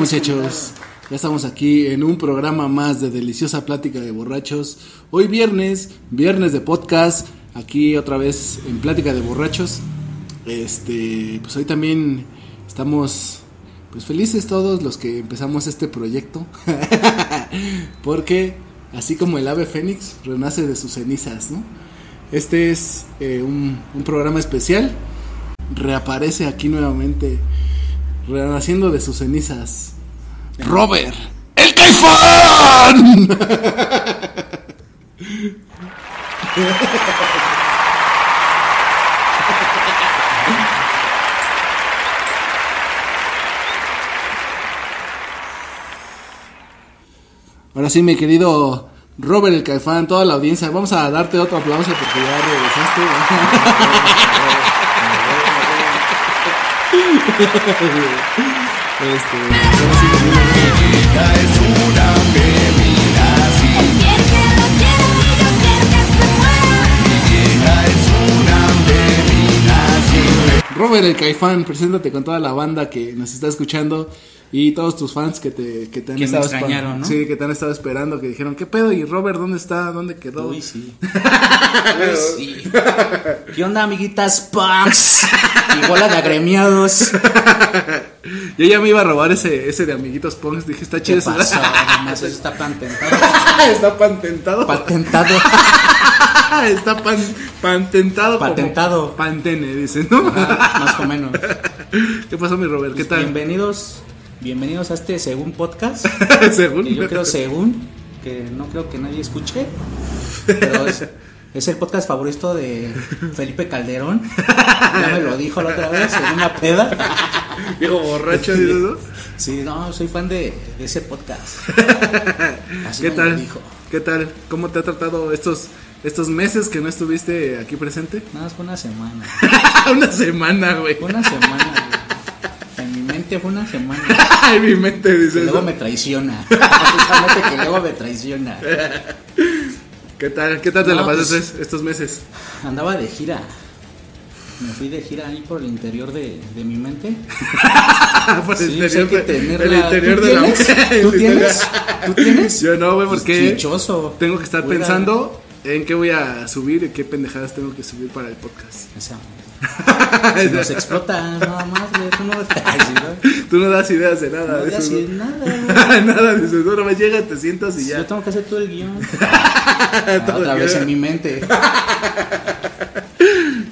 Muchachos? Ya estamos aquí en un programa más de Deliciosa Plática de Borrachos. Hoy viernes, viernes de podcast, aquí otra vez en Plática de Borrachos. Este, pues hoy también estamos pues felices todos los que empezamos este proyecto. Porque así como el ave fénix renace de sus cenizas, ¿no? Este es eh, un, un programa especial. Reaparece aquí nuevamente renaciendo de sus cenizas. Robert, el caifán. Ahora sí, mi querido Robert el Caifán, toda la audiencia, vamos a darte otro aplauso porque ya regresaste. Robert el Caifán, preséntate con toda la banda que nos está escuchando y todos tus fans que te, que te han Que estado extrañaron. Sí, que te han estado esperando, que dijeron, ¿qué pedo? ¿Y Robert dónde está? ¿Dónde quedó? Uy, sí. Uy, sí. ¿Qué onda, amiguitas punks? Y bola de agremiados. Yo ya me iba a robar ese, ese de amiguitos punks, dije, está ¿Qué chido ese- pasó? Nomás eso está patentado. está patentado. Patentado. está pan, patentado. Patentado. Pantene, dicen, ¿no? Ajá, más o menos. ¿Qué pasó, mi Robert? ¿Qué tal? Bienvenidos, bienvenidos a este según podcast. Según. Que yo creo según, que no creo que nadie escuche. Pero es, es el podcast favorito de Felipe Calderón. Ya me lo dijo la otra vez en una peda. Viejo borracho, dices, ¿no? Sí, no, soy fan de, de ese podcast. Así ¿Qué tal? dijo. ¿Qué tal? ¿Cómo te ha tratado estos, estos meses que no estuviste aquí presente? Nada más fue una semana. Una semana, güey. Una semana. güey. Mente fue una semana. En mi mente Que dices. luego me traiciona. Precisamente que luego me traiciona. ¿Qué tal? ¿Qué tal te No, la pasaste pues- estos meses? Andaba de gira. Me fui de gira ahí por el interior de, de mi mente. Por Sí, el interior, de- tenerla. el interior ¿Tú de la el ¿Tú tienes? ¿Tú tienes? Yo no, güey, Pues porque chichoso. tengo que estar pensando en qué voy a subir y qué pendejadas tengo que subir para el podcast. Si nos explota nada más, güey. Tú no güey. Tú no das ideas de nada. No dices, digas ¿no? nada, güey. nada, dices, no, nomás llegas, te sientas y Yo ya. tengo que hacer todo el guion. Ah, Todo otra el vez guion. en mi mente.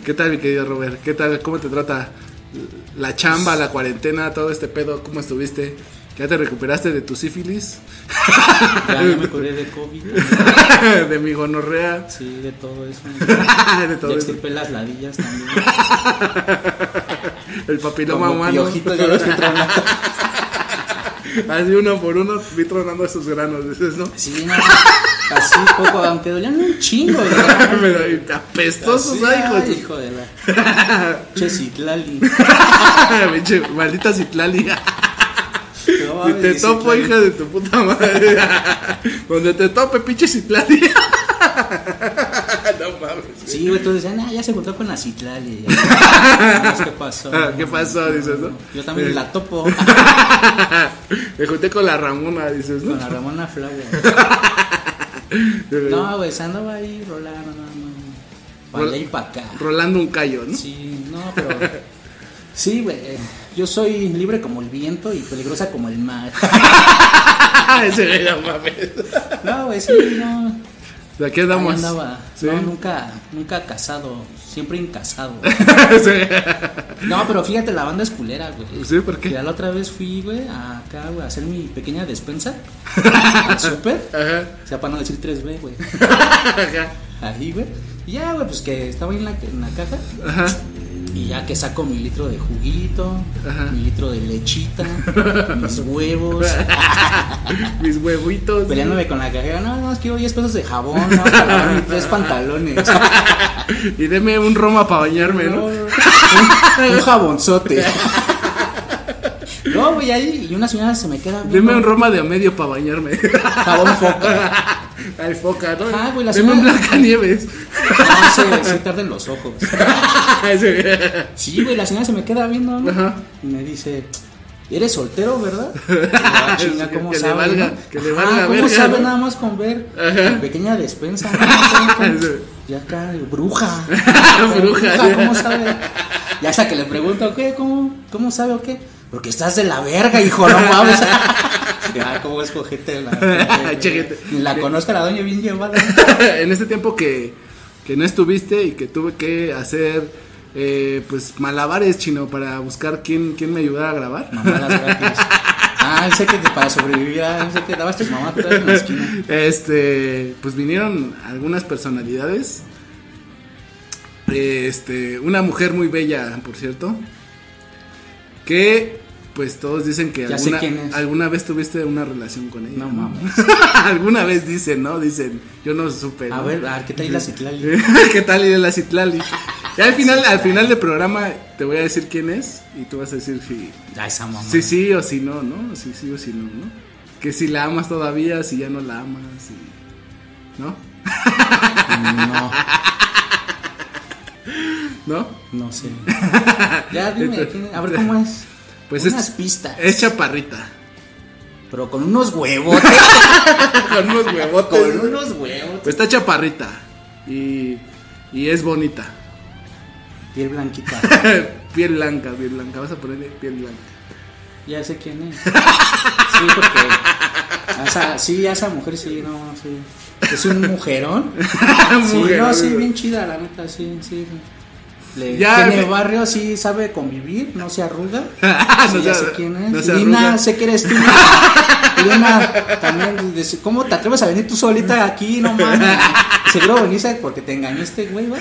¿Qué tal, mi querido Robert? ¿Qué tal? ¿Cómo te trata la chamba, la cuarentena, todo este pedo? ¿Cómo estuviste? ¿Ya te recuperaste de tu sífilis? Ya, ya me curé de COVID. de mi gonorrea. Sí, de todo eso. de todo Ya extirpé las ladillas también. El papiloma Como humano. piojitos, ya los. Así uno por uno vi tronando esos granos, dices, ¿no? Sí, no, así poco, aunque dolían un chingo. ¿verdad? Pero y apestosos, ay, hijo de la. Che, Citlali. Maldita citlali. No, Y te topo, Citlali. hija de tu puta madre. Donde te tope, pinche citlali. no mames. Sí, güey, todos decían, ah, ya se encontró con la Citlali. ¿Qué pasó? Ah, ¿Qué pasó? Dices, ¿no? Yo también la topo Me junté con la Ramona, dices, con ¿no? la Ramona Flower. No, güey, se andaba ahí rolando, no, no. Para allá y para acá. Rolando un callo, ¿no? Sí, no, pero. Sí, güey. Yo soy libre como el viento y peligrosa como el mar. Ese no mames. No, güey, sí, no. De aquí andamos. andaba. Sí. No, nunca, nunca casado. Siempre incasado. Sí. no, pero fíjate, la banda es culera, güey. Sí, ¿por qué? Ya la otra vez fui, güey, acá, güey, a hacer mi pequeña despensa. al súper. Ajá. O sea, para no decir 3B, güey. Ajá. Ahí, güey. Y ya, güey, pues que estaba ahí en la, en la caja. Ajá. Y ya que saco mi litro de juguito, Ajá. mi litro de lechita, mis huevos. Mis huevitos. Peleándome con la cajera, no, no, quiero 10 pesos de jabón, no, para mis tres pantalones. Y deme un Roma para bañarme, ¿no? un, un jabonzote. No, güey, ahí y una señora se me queda. Deme un Roma de a medio para bañarme. Jabón foca. Al foca, ¿no? Ah, güey, la señora- Blancanieves. No, se, se tardan los ojos. Sí. Güey, la señora se me queda viendo, ¿no? Ajá. Y me dice, ¿eres soltero, verdad? Ah, chinga, ¿cómo Que le sabe? valga- no? que le valga ¿Cómo verga, sabe ¿no? nada más con ver? Ajá. Pequeña despensa. ¿no? ¿Cómo- Sí. Ya acá, bruja. Bruja. ¿Cómo sabe? Ya hasta que le pregunto, ¿qué? ¿Cómo, ¿Cómo sabe o qué? Porque estás de la verga, hijo, no mames. Ya, ¿cómo es cojete la. Ni la conozco a la doña bien llevada. en este tiempo que, que no estuviste y que tuve que hacer eh, pues malabares chino para buscar quién, quién me ayudara a grabar. Ah, sé que te- para sobrevivir, ah, sé que dabas tus mamás en la esquina. Este, pues vinieron algunas personalidades. Este, una mujer muy bella, por cierto. Que pues todos dicen que alguna, alguna vez tuviste una relación con ella. No mames. alguna vez dicen, ¿no? Dicen, yo no supe. A ¿no? ver, a ver, ¿qué tal la Citlali? ¿Qué tal y la Citlali? Y al final, al final del programa te voy a decir quién es y tú vas a decir si Ya esa mamá. sí, sí o si no, ¿no? Si sí o si no, ¿no? Que si la amas todavía, si ya no la amas, y- ¿no? No, ¿No? no sé. Ya dime, ¿quién a ver cómo es. Pues Unas es, pistas. es chaparrita. Pero con unos huevos. Con unos huevotes. con unos huevos. Pues está chaparrita y, y es bonita. Piel blanquita. piel blanca, piel blanca. Vas a ponerle piel blanca. Ya sé quién es. Sí, porque. sí, a esa mujer sí, no, sí. Es un mujerón. Sí, Mujerón. no, sí, bien chida, la neta, sí, sí. Le, Ya, tiene fe- barrio, sí, sabe convivir, no se arruga. No Sí, ya sé quién es. no Lina, sé que eres tú. Lina, también, dice, ¿cómo te atreves a venir tú solita aquí? No mames. Seguro veniste porque te engañaste, güey, güey.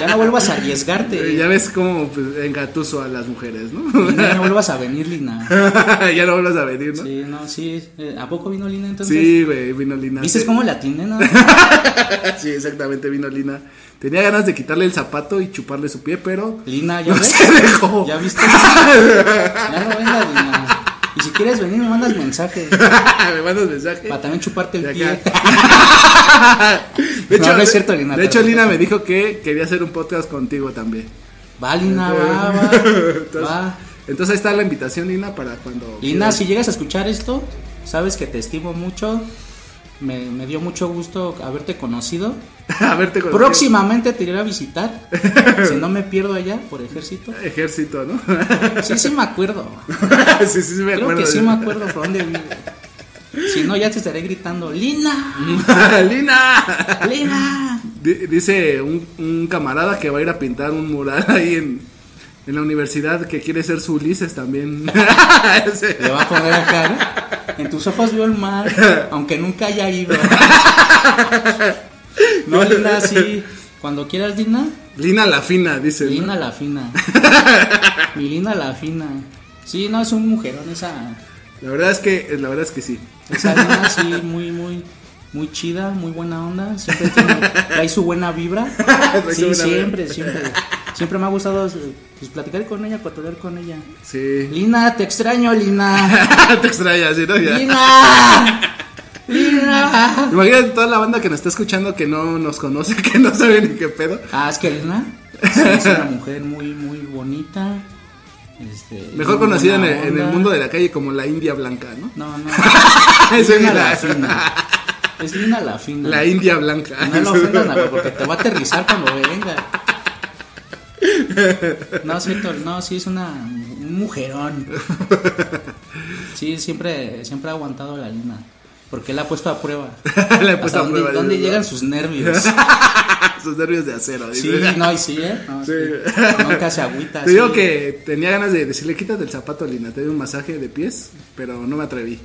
Ya no vuelvas a arriesgarte. Eh, Ya ves cómo pues, engatuso a las mujeres, ¿no? Lina, no vuelvas a venir, Lina. ya no vuelvas a venir, ¿no? Sí, no, sí. Eh, ¿A poco vino Lina entonces? Sí, güey, vino Lina. ¿Viste Sí. cómo la atiné, no? Sí, exactamente, vino Lina. Tenía ganas de quitarle el zapato y chuparle su pie, pero Lina, ¿ya no ves? se dejó. ¿Ya viste? Ya no vengas, Lina. Y si quieres venir, me mandas mensaje. Me mandas mensaje. Para también chuparte el De pie. De No, no es cierto, Lina, De hecho. Lina me dijo que quería hacer un podcast contigo también. Va, Lina, va, va. Entonces, Va. entonces ahí está la invitación, Lina, para cuando. Lina, si llegas a escuchar esto, sabes que te estimo mucho. Me, me dio mucho gusto haberte conocido. Próximamente te iré a visitar. Si no me pierdo allá por ejército. Ejército, ¿no? Sí, sí me acuerdo. sí, sí, me Creo acuerdo. que sí me acuerdo por dónde vive. Si no, ya te estaré gritando, Lina, Lina. Lina. Di- Dice un, un camarada que va a ir a pintar un mural ahí en, en la universidad que quiere ser su Ulises también. Le va a poner acá, ¿no? En tus ojos veo el mar, aunque nunca haya ido. No, Lina, sí. Cuando quieras, Lina, Lina la fina, dice. ¿no? Lina la fina. Mi Lina la fina. Sí, no, es un mujerón esa. La verdad es que la verdad es que sí. Esa Lina, sí, muy, muy, muy chida, muy buena onda. Siempre trae su buena vibra. Sí, buena siempre, vibra. siempre. Siempre me ha gustado pues, platicar con ella, cotorrear con ella. Sí. Lina, te extraño, Lina. Te extrañas, ¿sí, no? Ya. Lina. Lina. Imagínate toda la banda que nos está escuchando que no nos conoce, que no sabe ni qué pedo. Ah, es que Lina sí, es una mujer muy, muy bonita. Este, Mejor conocida en el, en el mundo de la calle como la India Blanca, ¿no? No, no. Esa es la-. Es Lina la fina. La India Blanca. No lo ofendas nada, porque te va a aterrizar cuando venga. No, cierto, no, sí es una un mujerón. Sí, siempre, siempre ha aguantado la lina. Porque la ha puesto a prueba. Puesto a dónde, prueba, ¿Dónde dice, llegan ¿no? sus nervios? Sus nervios de acero. Sí, dice. no, y sí, ¿eh? No, Sí. sí. Nunca se agüita. Te digo sí. que tenía ganas de decirle, quítate el zapato, Lina, te doy un masaje de pies, pero no me atreví.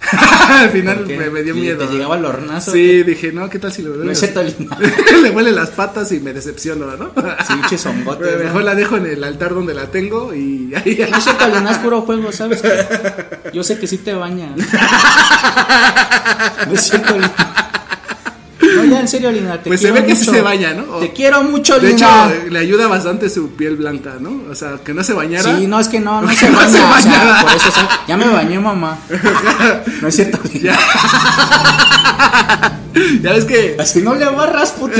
Al final me, me dio ¿Y miedo. te llegaba el hornazo? Sí, dije, no, ¿qué tal si lo No es cierto, Lina. Le huele las patas y me decepciono, ¿no? Sí, ¿no? Mejor la dejo en el altar donde la tengo y ahí. No es puro juego, ¿sabes? Yo sé que sí te bañas. No es cierto. No, en serio, Lina, te Pues se ve que sí mucho. se baña, ¿no? O- Te quiero mucho, De hecho, Lina. le ayuda bastante su piel blanca, ¿no? O sea, que no se bañara. Sí, no, es que no, no se No baña. se o sea, baña. por eso, o sea, ya me bañé, mamá. No es cierto, Lina. Ya ves que Así no le barras, puto.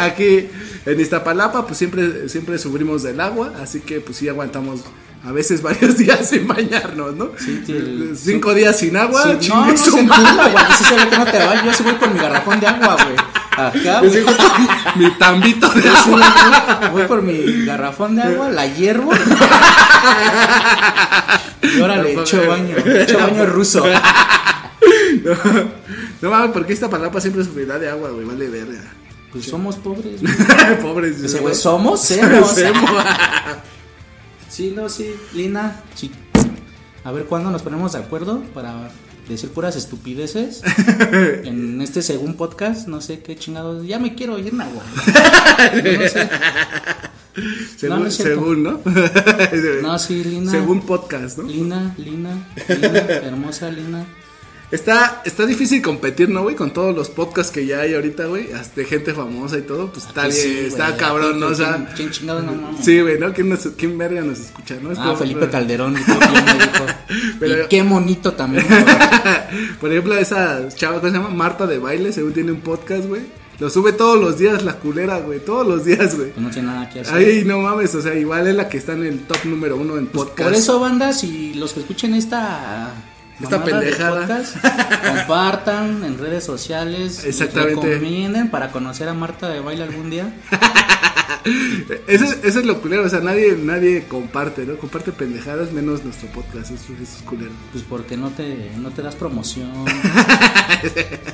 aquí en Iztapalapa, pues siempre, siempre sufrimos del agua, así que pues sí aguantamos a veces varios días sin bañarnos, ¿no? Sí, sí, el- Cinco días sin agua, Sí, no, no madre. entiende, güey. Sí se ve que no te bañas. Yo sí voy con mi garrafón de agua, güey. Acá, Yo güey. sí mi tambito de Yo sí agua. voy- voy por mi garrafón de agua, la hiervo. Y ahora le echo baño. Echo baño ruso. No mames, porque Iztapalapa siempre sufrirá de agua, güey, vale verga. Pues somos pobres, güey. Pobres. Ese güey, somos semos. Sí, no, sí. Lina, sí. A ver cuándo nos ponemos de acuerdo para decir puras estupideces en este según podcast. No sé qué chingados. Ya me quiero ir, agua. No sé. No según, ¿no? No, sí, Lina. Según podcast, ¿no? Lina, Lina, Lina, hermosa Lina. Está, está difícil competir, ¿no, güey? Con todos los podcasts que ya hay ahorita, güey. hasta De gente famosa y todo, pues está Pues sí, bien, está cabrón, ¿no? O sea, ¿Quién, chingados no mames? sí, güey, ¿no? ¿Quién, nos, ¿Quién verga nos escucha, no? Es Ah, como- Felipe Calderón, que me dijo. Pero- Y qué bonito también. Por ejemplo, esa chava, ¿cómo se llama? Marta de baile, según tiene un podcast, güey. Lo sube todos los días, la culera, güey. Todos los días, güey. Pues no tiene nada que hacer. Ay, no mames, o sea, igual es la que está en el top número uno en Pues podcast. por eso, banda, si los que escuchen esta. Esta pendejada. podcast, compartan en redes sociales. Exactamente. Recomienden para conocer a Marta de baile algún día. Eso, es- eso es lo culero, o sea, nadie, nadie comparte, ¿no? Comparte pendejadas menos nuestro podcast, eso, eso es culero. Pues porque no te, no te das promoción.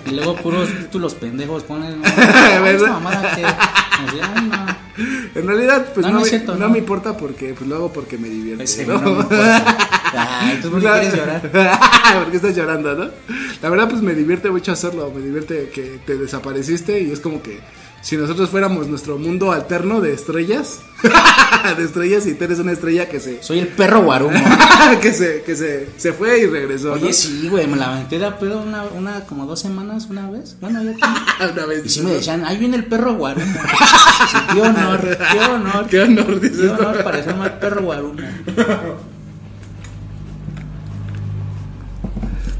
y luego puros títulos pendejos ponen. En realidad, pues No, me, es cierto, no no. me importa porque, pues lo hago porque me divierte, Ese ¿no? no me. Ay, ¿tú por qué quieres llorar? ¿Por qué estás llorando, no? La verdad, pues me divierte mucho hacerlo. Me divierte que te desapareciste y es como que si nosotros fuéramos nuestro mundo alterno de estrellas, de estrellas y tú eres una estrella que se, Soy el perro guarumo. que se, que se, se fue y regresó, Oye, ¿no? sí, güey, me la aventé de a pedo una, una, como dos semanas una vez. Bueno, ya tiene- Una vez. Y sí me decían, ahí viene el perro guarumo. Sí, qué honor, qué honor. Qué honor, dices, Qué ¿no? honor parecerme al perro guarumo.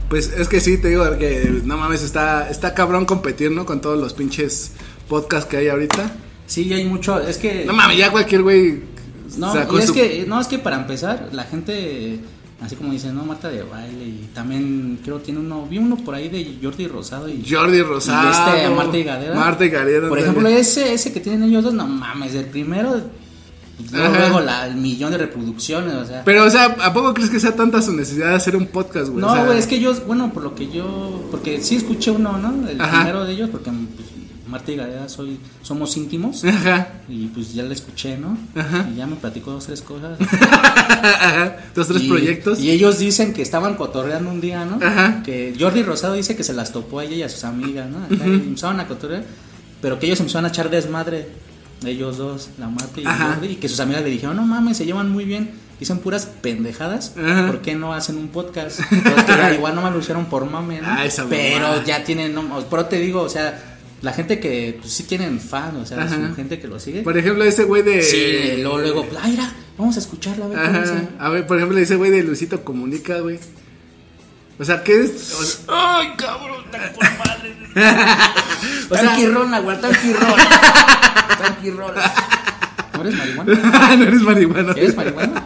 Pues es que sí, te digo que no mames, está, está cabrón competir, ¿no? Con todos los pinches podcasts que hay ahorita. Sí, hay mucho, es que... No mames, ya cualquier güey. No, sacó y es su- que, no, es que para empezar, la gente, así como dicen, no, Marta de baile, y también creo tiene uno, vi uno por ahí de Jordi Rosado y... Jordi Rosado. Y este, Marta y Gadera. Marta y Gadera. Por también. ejemplo, ese, ese que tienen ellos dos, no mames, el primero, luego, la, el millón de reproducciones, o sea... Pero, o sea, ¿a poco crees que sea tanta su necesidad de hacer un podcast, güey? O No, sea, güey, es que ellos, bueno, por lo que yo, porque sí escuché uno, ¿no? El Ajá. primero de ellos, porque pues, Marta y Gadea soy, somos íntimos. Ajá. Y pues ya la escuché, ¿no? Ajá. Y ya me platicó dos, tres cosas. Ajá. Dos, tres y, proyectos. Y ellos dicen que estaban cotorreando un día, ¿no? Ajá. Que Jordi Rosado dice que se las topó a ella y a sus amigas, ¿no? Acá, y empezaron a cotorrear, pero que ellos empezaron a echar desmadre. Ellos dos, la Marta y Ajá. Jordi, y que sus amigas le dijeron, no mames, se llevan muy bien, dicen puras pendejadas, Ajá. ¿por qué no hacen un podcast? Ya igual no me lo hicieron por mame, ¿no? Ah, esa pero mamada. ya tienen, no, pero te digo, o sea, la gente que pues, sí tienen fan, o sea, su gente que lo sigue. Por ejemplo, ese güey de. Sí, luego, luego, ay, mira, vamos a escucharla, a ver cómo. A ver, por ejemplo, ese güey de Luisito Comunica, güey. O sea, ¿qué es? O sea, Ay, cabrón, está con madre. O sea- Tanquirrona, güey, tanquirrona. Tanquirrona. ¿No eres marihuana? no eres marihuana. ¿Eres marihuana?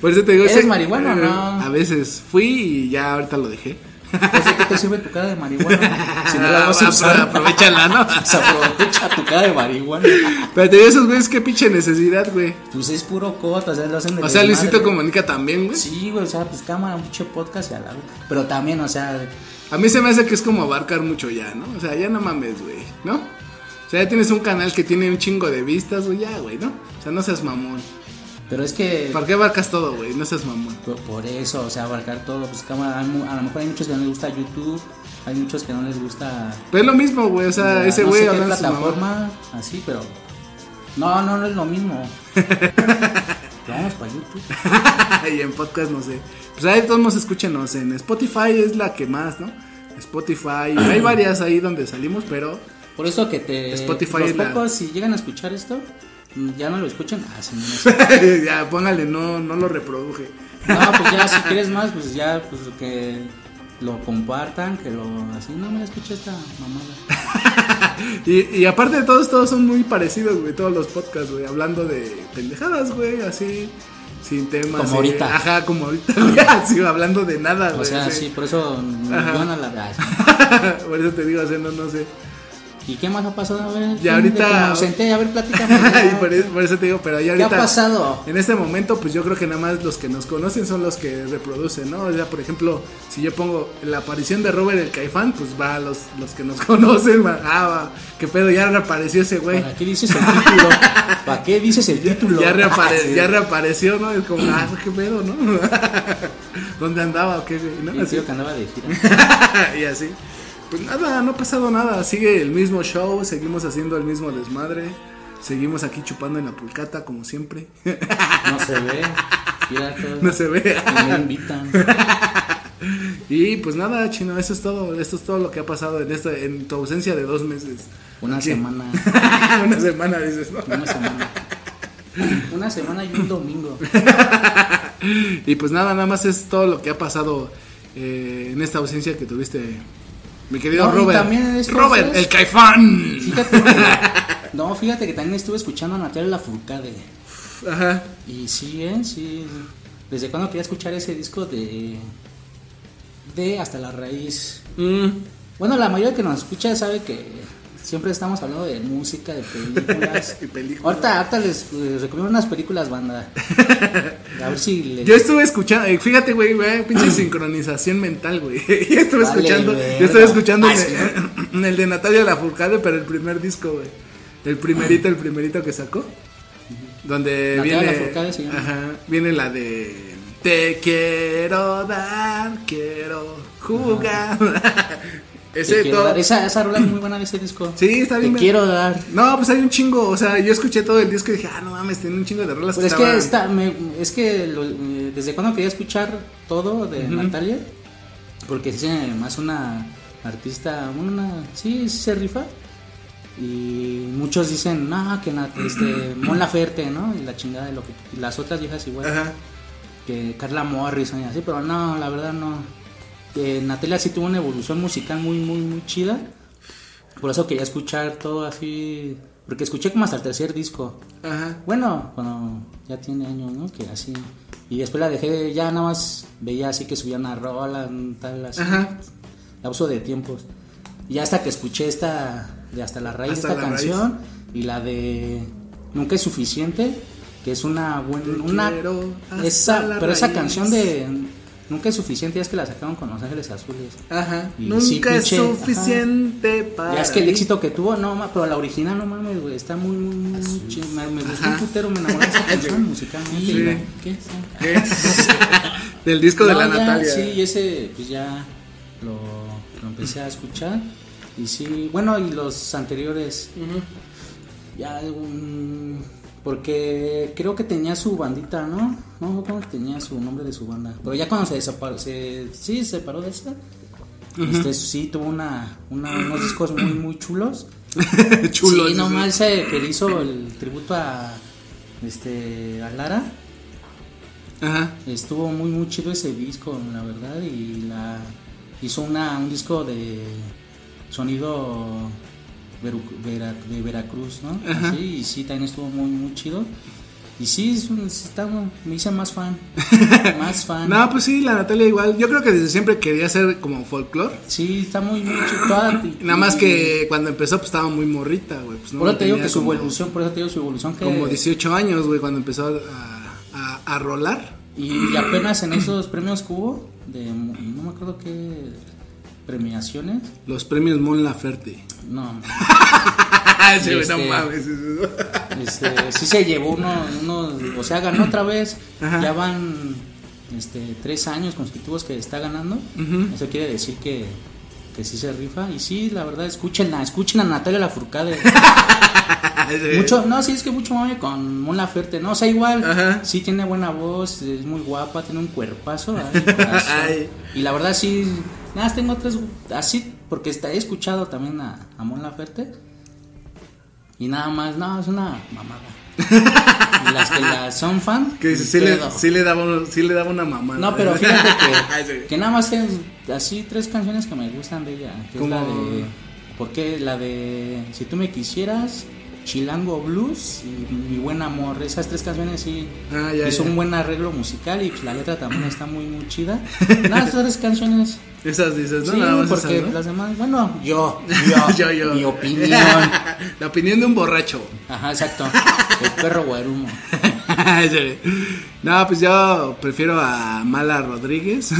Por eso te digo. ¿Eres marihuana o no? A veces fui y ya ahorita lo dejé. Pues, ¿de qué te sirve tu cara de marihuana? Si no la vas a Ah, usar, aprovechala, ¿no? Se aprovecha tu cara de marihuana. Pero te digo, esos güeyes, qué pinche necesidad, güey. Pues es puro cota, o sea, lo hacen de O sea. Luisito Comunica también, güey. Sí, güey, o sea, pues cámara, pinche podcast y a la Pero también, o sea, A mí se me hace que es como abarcar mucho ya, ¿no? O sea, ya no mames, güey, ¿no? O sea, ya tienes un canal que tiene un chingo de vistas, güey, ya, güey, ¿no? O sea, no seas mamón. Pero es que ¿Para qué abarcas todo, güey? No seas mamón. por, por eso, o sea, abarcar todo, pues cámara, a lo mejor hay muchos que no les gusta YouTube, hay muchos que no les gusta Pero es lo mismo, güey, o sea, la- ese no güey sé su mamá. plataforma, así, pero no, no, no es lo mismo. Vamos para YouTube. y en podcast no sé. Pues ahí todos nos escúchenos en Spotify es la que más, ¿no? Spotify, hay varias ahí donde salimos, pero Por eso que te Spotify los es la- pocos si llegan a escuchar esto, ya no lo escuchan, ah, sí, no, ya póngale, no, no lo reproduje. No, pues ya si quieres más, pues ya pues que lo compartan, que lo así, no me escucha esta mamada. Y, y aparte de todos, todos son muy parecidos, güey, todos los podcasts, güey, hablando de pendejadas, güey, así, sin temas. Como eh, ahorita. Ajá, como ahorita, güey, así, hablando de nada, güey. O sea, así. sí, por eso Ajá. van a la sí. Por eso te digo, haciendo, no sé. ¿Y qué más ha pasado? A ver, Y ahorita- que me ausenté, a ver, platícame. y por eso, por eso te digo, pero ya ¿Qué ahorita. ha pasado? En este momento, pues yo creo que nada más los que nos conocen son los que reproducen, ¿no? O sea, por ejemplo, si yo pongo la aparición de Robert el Caifán, pues va los, los que nos conocen, va, ah, va, qué pedo, ya reapareció ese güey. ¿Para qué dices el título? ¿Para qué dices el título? Ya, reapare- Sí. ya reapareció, ¿no? Es como, ah, qué pedo, ¿no? ¿Dónde andaba o qué, güey? ¿No? Así. que andaba de gira. y así. Pues nada, no ha pasado nada. Sigue el mismo show, seguimos haciendo el mismo desmadre. Seguimos aquí chupando en la pulcata, como siempre. No se ve. No se ve. Y me invitan. Y pues nada, chino, eso es todo. Esto es todo lo que ha pasado en esta, en tu ausencia de dos meses. Una semana. Una semana, dices, ¿no? Una semana. Una semana y un domingo. Y pues nada, nada más es todo lo que ha pasado eh, en esta ausencia que tuviste, mi querido No, Robert. también es Robert, el caifán. Fíjate No, fíjate que también estuve escuchando a Natalia Lafourcade. Ajá. Y sí, ¿eh? Sí. ¿Desde cuando quería escuchar ese disco de. de Hasta la Raíz? Mm. Bueno, la mayoría que nos escucha sabe que siempre estamos hablando de música, de películas. Películas. Ahorita, ahorita les, les recomiendo unas películas, banda. A ver si les. Yo estuve escuchando, eh, fíjate, güey, güey, pinche sincronización mental, güey. Yo estuve Vale, escuchando, verga. yo estuve escuchando el, sí, el de Natalia Lafourcade, pero el primer disco, güey. El primerito, el primerito que sacó. Donde Natalia viene. Lafourcade se llama. Ajá. Viene la de. Te quiero dar, quiero jugar. Ese todo. Esa, esa rola es muy buena de ese disco. Sí, está bien. Te quiero dar. No, pues hay un chingo. O sea, yo escuché todo el disco y dije, ah, no mames, tiene un chingo de rolas Pues es estaban- que está, me- es que lo- eh, desde cuando quería escuchar todo de Natalia, porque es más una artista, una, sí, sí se rifa. Y muchos dicen, no, que na- este, Mon Laferte, ¿no? Y la chingada de lo que. y las otras viejas igual. Ajá. Que Carla Morrison y así, pero no, la verdad no. Natalia sí tuvo una evolución musical muy, muy, muy chida. Por eso quería escuchar todo así. Porque escuché como hasta el tercer disco. Ajá. Bueno, cuando ya tiene años, ¿no? Que así. Y después la dejé, ya nada más veía así que subían a rola, tal, así. Ajá. Lapso de tiempos. Y hasta que escuché esta, de Hasta la Raíz, Hasta esta la canción, y la de Nunca es Suficiente, que es una buena. Una, esa, pero esa canción de Nunca es Suficiente ya es que la sacaron con Los Ángeles Azules. Ajá. Y Nunca sí, es suficiente para. Ya es que el éxito que tuvo, no, ma- pero la original, no mames, güey, está muy, muy, chida. Me, gustó un putero, me enamoré de esa canción musicalmente. Sí. ¿no? ¿Qué? ¿Qué? Del disco de la ya, Natalia. Sí, y ese, pues ya lo, lo empecé a escuchar. Y sí, bueno, y los anteriores, ya, um, porque creo que tenía su bandita, ¿no? No, ¿cómo tenía su nombre de su banda? Pero ya cuando se desapareció, sí, se separó de esa. Este, sí, tuvo una, una- unos discos muy, muy chulos. Chulo. Sí, nomás ese que le hizo el tributo a, este, a Lara. Ajá. Estuvo muy muy chido ese disco, la verdad, y la hizo una un disco de sonido de Veracruz, ¿no? Ajá. Así, y sí, también estuvo muy muy chido. Y sí, es un- sí está, me hice más fan. más fan. No, pues sí, la Natalia igual. Yo creo que desde siempre quería ser como folclore. Sí, está muy, muy chistosa. y- Nada más que cuando empezó, pues estaba muy morrita, güey. Pues, no Por eso te digo que su como- evolución, por eso te digo su evolución que... Como 18 años, güey, cuando empezó a, a, a rolar. Y apenas en esos premios que hubo, de, no me acuerdo qué premiaciones, Los premios Mon Laferte. no, Sí, güey, no Este- mames. este, sí se llevó uno, uno, o sea, ganó otra vez, Ajá. ya van este, tres años consecutivos que está ganando, eso quiere decir que, que sí se rifa, y sí, la verdad, escúchenla, escuchen a Natalia Lafourcade. Mucho, no, sí, es que mucho mame con Mon Laferte, no, o sea, igual, Ajá. sí tiene buena voz, es muy guapa, tiene un cuerpazo. Ay. y la verdad sí, nada, tengo tres, así, porque está, he escuchado también a, a Mon Laferte, y nada más, no, es una mamada. y las que la son fan, Que sí le, sí, le daba, sí le daba una mamá. No, pero fíjate que, que nada más tengo así tres canciones que me gustan de ella. Que es la de. Porque la de Si tú me quisieras, Chilango Blues y Mi buen amor. Esas tres canciones sí Ah, ya, hizo ya. un buen arreglo musical y pues, la letra también está muy, muy chida. Nada, esas tres canciones. Esas dices, ¿no? sí, Nada más porque esas, ¿no? las demás, bueno, yo, yo, Yo, yo. mi opinión. La opinión de un borracho. Ajá, exacto. El perro guarumo. No, pues yo prefiero a Mala Rodríguez.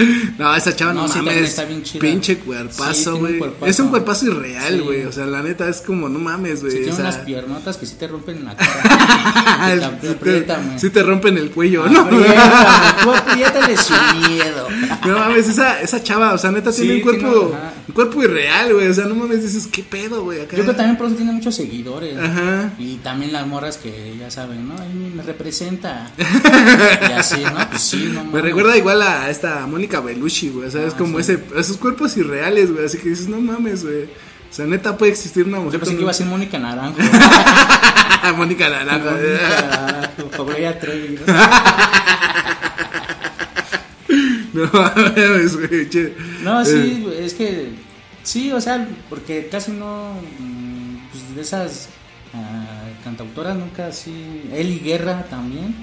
No, esa chava no, No, sí, mames. está bien chida. Pinche cuerpazo, güey. es un cuerpazo irreal, Sí. güey. O sea, la neta es como, no mames, güey. Sí, o tiene sea, unas piernotas que sí te rompen la cara. sí, Te- apriétame. sí te rompen el cuello, ¿no? Apriétame, apriétale sin miedo. No mames, esa, esa chava, o sea, neta tiene un cuerpo, tiene- un cuerpo irreal, güey. O sea, no mames, dices, ¿qué pedo, güey? Yo creo que también por eso tiene muchos seguidores. Ajá. Y también las morras que ya saben, ¿no? Ay, me representa. y así, ¿no? Pues sí, no Me mames. recuerda igual a esta Mónica Belushi, güey. O sea, es Ah, como sí. ese, esos cuerpos irreales, güey. Así que dices, no mames, güey. O sea, neta puede existir una Yo mujer pensé con que iba a ser Mónica Naranjo. Mónica Naranja. Mónica Naranjo, ¿no? Mames, güey. No, Eh, sí, es que sí, o sea, porque casi no mm, pues de esas ah, cantautoras nunca así. Eli Guerra también,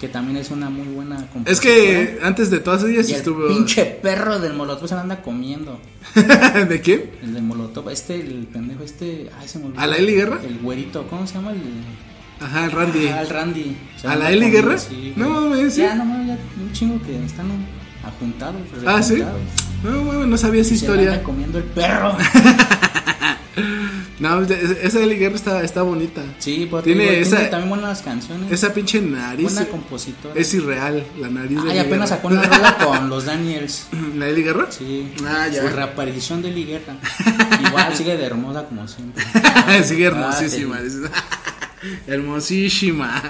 que también es una muy buena compositora. Es que antes de todas ellas y el estuvo. pinche perro del Molotov se la anda comiendo. ¿De quién? El del Molotov, este, el pendejo, este. Ay, se me olvidó. ¿A la Eli Guerra? El güerito, ¿cómo se llama? El. Ajá, el Randy. Ah, el Randy. Se ¿A la Eli comiendo, Guerra? sí, No mames, sí. Ya, no mames, ya un chingo que están ajuntados. Ah, sí. No, mames, no sabía esa se historia. anda comiendo el perro. No, esa Eli Guerra está, está bonita. Sí, Tiene tiene, esa- tiene también buenas canciones. Esa pinche nariz. buena compositora. Es irreal, la nariz de Ay, Eli apenas Guerra. sacó una rola con los Daniels. ¿La Eli Guerra? Sí. Ah, ya. Su reaparición de Liguerra. Igual sigue de hermosa como siempre. Sigue Ah, hermosísima. sí. dices. Hermosísima.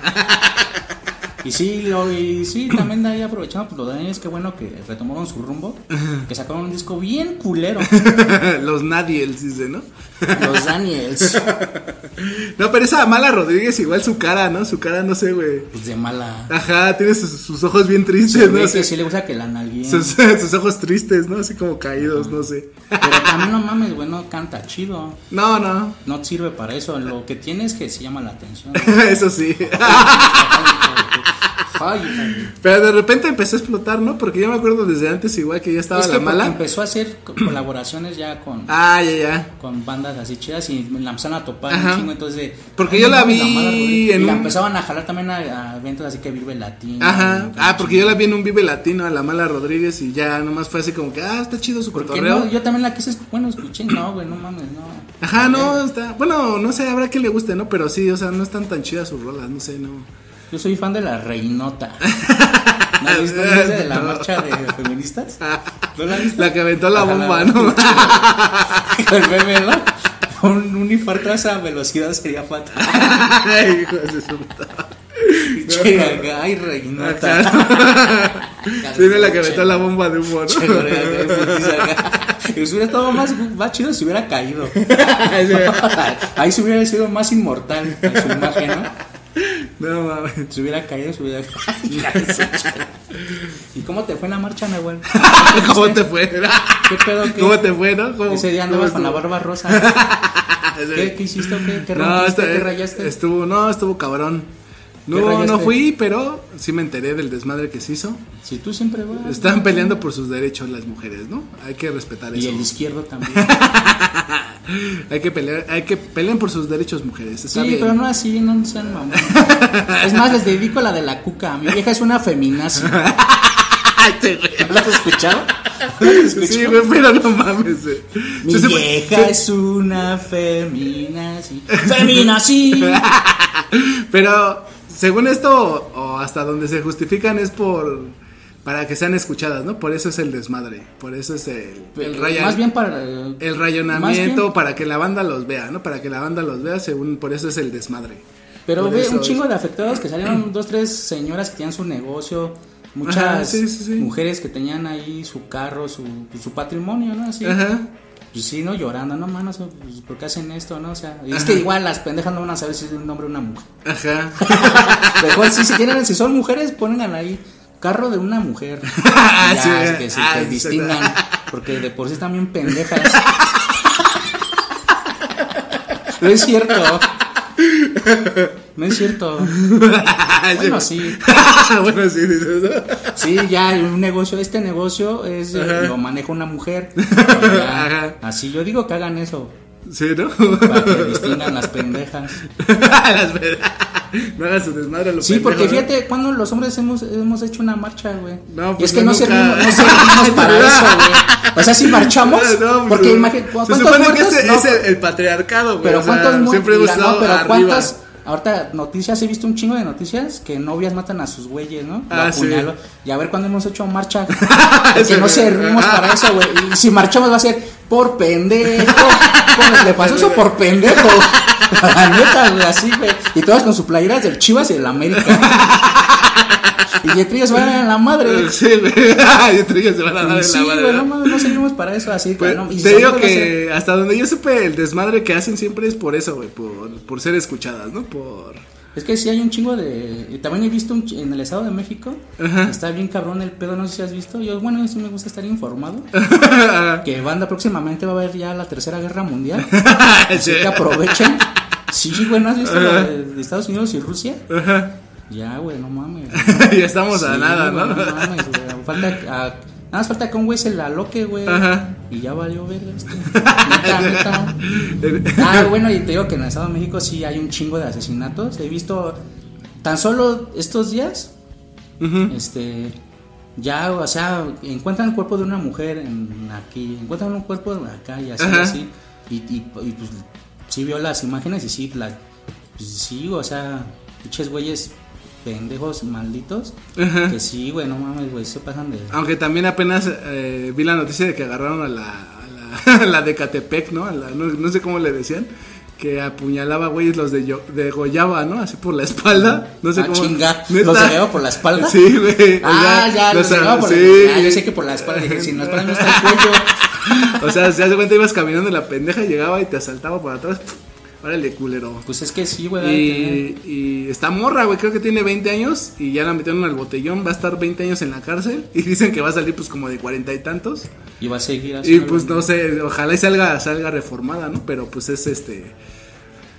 Y sí, lo, y sí, también de ahí aprovechando pues, los Daniels, qué bueno que retomaron su rumbo. Que sacaron un disco bien culero. Los Nadiels, dice, ¿no? Los Daniels. No, pero esa Mala Rodríguez, igual su cara, ¿no? Su cara, no sé, güey. Pues de mala. Ajá, tiene sus, sus ojos bien tristes, ve ¿no? que Así- sí le gusta que la nalgueen. sus, sus ojos tristes, ¿no? Así como caídos, no sé. Pero también no mames, güey, no canta chido. No, no. No sirve para eso. Lo que tiene es que se llama la atención. Eso sí. Pero de repente empezó a explotar, ¿no? Porque yo me acuerdo desde antes igual que ya estaba es que la mala. empezó a hacer co- colaboraciones ya con, Ah, ya, ya. con bandas así chidas y la empezaron a topar Ajá. un chingo. Entonces, Porque yo no la vi Mala Rodríguez. en y la un- empezaban a jalar también a, a eventos así que Vive Latino. Ajá. Ah, porque yo la vi en un Vive Latino a la mala Rodríguez y ya nomás fue así como que, ah, está chido su cotorreo. no, yo también la quise, bueno, escuché, no, güey, no mames, no. Ajá, no, está. Bueno, no sé, habrá que le guste, ¿no? Pero sí, o sea, no están tan chidas sus rolas, no sé, no. Yo soy fan de la Reinota. ¿No has visto esa de la marcha de feministas? ¿No la? La que aventó la Ajá, bomba, ¿no? El meme, ¿no? Un, un infarto a esa velocidad sería fatal. Ay, hijo de su puta. Che, ay, Reinota. Sí, no la que aventó la bomba de humo, ¿no? hubiera estado más, más chido si hubiera caído. Ahí se hubiera sido más inmortal en su imagen, ¿no? No mames. Si hubiera caído, se hubiera ¿Y cómo te fue en la marcha, Nahuel? ¿Cómo te fue? ¿Qué pedo? ¿Qué? ¿Cómo te fue, no? ¿Cómo- Ese día andabas con la barba rosa. ¿Qué, qué hiciste o qué? ¿Qué No, rompiste? ¿Qué rayaste? estuvo, no, estuvo cabrón. No, no fui, pero sí me enteré del desmadre que se hizo. Si tú siempre vas. Están peleando por sus derechos las mujeres, ¿no? Hay que respetar Y eso. el izquierdo también. Hay que pelear, hay que pelear por sus derechos mujeres. Está Sí, bien. pero no así, no sean mamones. Es más, les dedico la de la cuca. Mi vieja es una feminazi. ¿La has escuchado? ¿La has escuchado? Sí, güey, pero no mames. güey. Mi Sí, vieja sí, es una feminazi. ¡Feminazi! Pero según esto, o hasta donde se justifican es por para que sean escuchadas, ¿no? Por eso es el desmadre, por eso es el, el Más bien para. el rayonamiento bien- para que la banda los vea, ¿no? Para que la banda los vea, según por eso es el desmadre. Pero ve un chingo de afectados que salieron dos, tres señoras que tenían su negocio, muchas Ajá, sí, sí, sí. mujeres que tenían ahí su carro, su, pues, su patrimonio, ¿no? Así. Ajá. Pues sí, ¿no? Llorando, no mames, pues, ¿por qué hacen esto, no? O sea, y es que igual las pendejas no van a saber si es un hombre o una mujer. Ajá. Mejor si, si, tienen, si son mujeres, pongan ahí carro de una mujer. Ah, ya, sí, que se ah, sí, distingan, porque de por sí están bien pendejas. No es cierto. No es cierto. Bueno, sí. bueno, sí. Sí, ya un negocio, este negocio es eh, Ajá. lo maneja una mujer. Ya, Ajá. así yo digo que hagan eso Sí, ¿no? para que distingan las pendejas. Las ver- no hagas su desmadre a lo Sí, porque fíjate, cuando los hombres hemos, hemos hecho una marcha, güey. No, y pues es que no servimos, no servimos para eso, güey. O sea, si marchamos, No, no, porque imagínate, Se ¿cuántos supone que muertos? ese No, es el, el patriarcado, güey. pero o sea, ¿cuántos muertos? Siempre hemos Mira, no, pero arriba. ¿cuántas? Ahorita noticias, he visto un chingo de noticias que novias matan a sus güeyes, ¿no? Lo Ah, sí. Y a ver cuándo hemos hecho marcha. Porque no servimos para eso, güey. Y si marchamos va a ser por pendejo. Bueno, le pasó eso por pendejo. La neta, güey, así, güey. Y todos con su playeras del Chivas y del América. Y entre ellos van a la madre. Sí, güey. Se van a dar en Sí, la madre. güey, ¿no? no servimos para eso así. Pues, ¿no? Y te digo que hasta donde yo supe el desmadre que hacen siempre es por eso, güey, por, por ser escuchadas, ¿no? Por... Es que sí hay un chingo de... También he visto un ch- en el Estado de México. Ajá. Está bien cabrón el pedo, no sé si has visto. Yo, bueno, sí me gusta estar informado. que banda próximamente va a haber ya la Tercera Guerra Mundial. Así que aprovechen. Sí, güey, ¿no has visto lo de, de Estados Unidos y Rusia? Ajá. Ya, güey, no mames. ya estamos a nada, güey, ¿no? No mames, güey. Falta, a- nada más falta que un güey se la loque, güey. Ajá. Y ya valió verga este. Neta, neta. Ah, bueno, y te digo que en el Estado de México sí hay un chingo de asesinatos. He visto tan solo estos días, este, ya, o sea, encuentran el cuerpo de una mujer en aquí, encuentran un cuerpo acá y así, Ajá. así. Y, y, y, pues sí vio las imágenes y sí, la, pues, sí, o sea, pinches güeyes pendejos malditos. Ajá. Que sí, güey, no mames, güey, se pasan de. Aunque también apenas eh, vi la noticia de que agarraron a la, a la, a la de Catepec, ¿no? A la- no, no sé cómo le decían. Que apuñalaba, güeyes, los de, yo, de Goyaba, ¿no? Así por la espalda. No sé Ah, cómo. chinga. ¿los llevaba por la espalda? Sí, güey. Ah, ya, los llevaba por sí. la Ah, yo sé que por la espalda, dije, si en la espalda no está el cuello. O sea, si hace cuenta ibas caminando en la pendeja, llegaba y te asaltaba por atrás. Órale, culero. Pues es que sí, güey. Y, y está morra, güey, creo que tiene 20 años y ya la metieron al botellón, va a estar 20 años en la cárcel y dicen que va a salir pues como de cuarenta y tantos. Y va a seguir así. Y pues no sé, ojalá y salga, salga reformada, ¿no? Pero pues es este.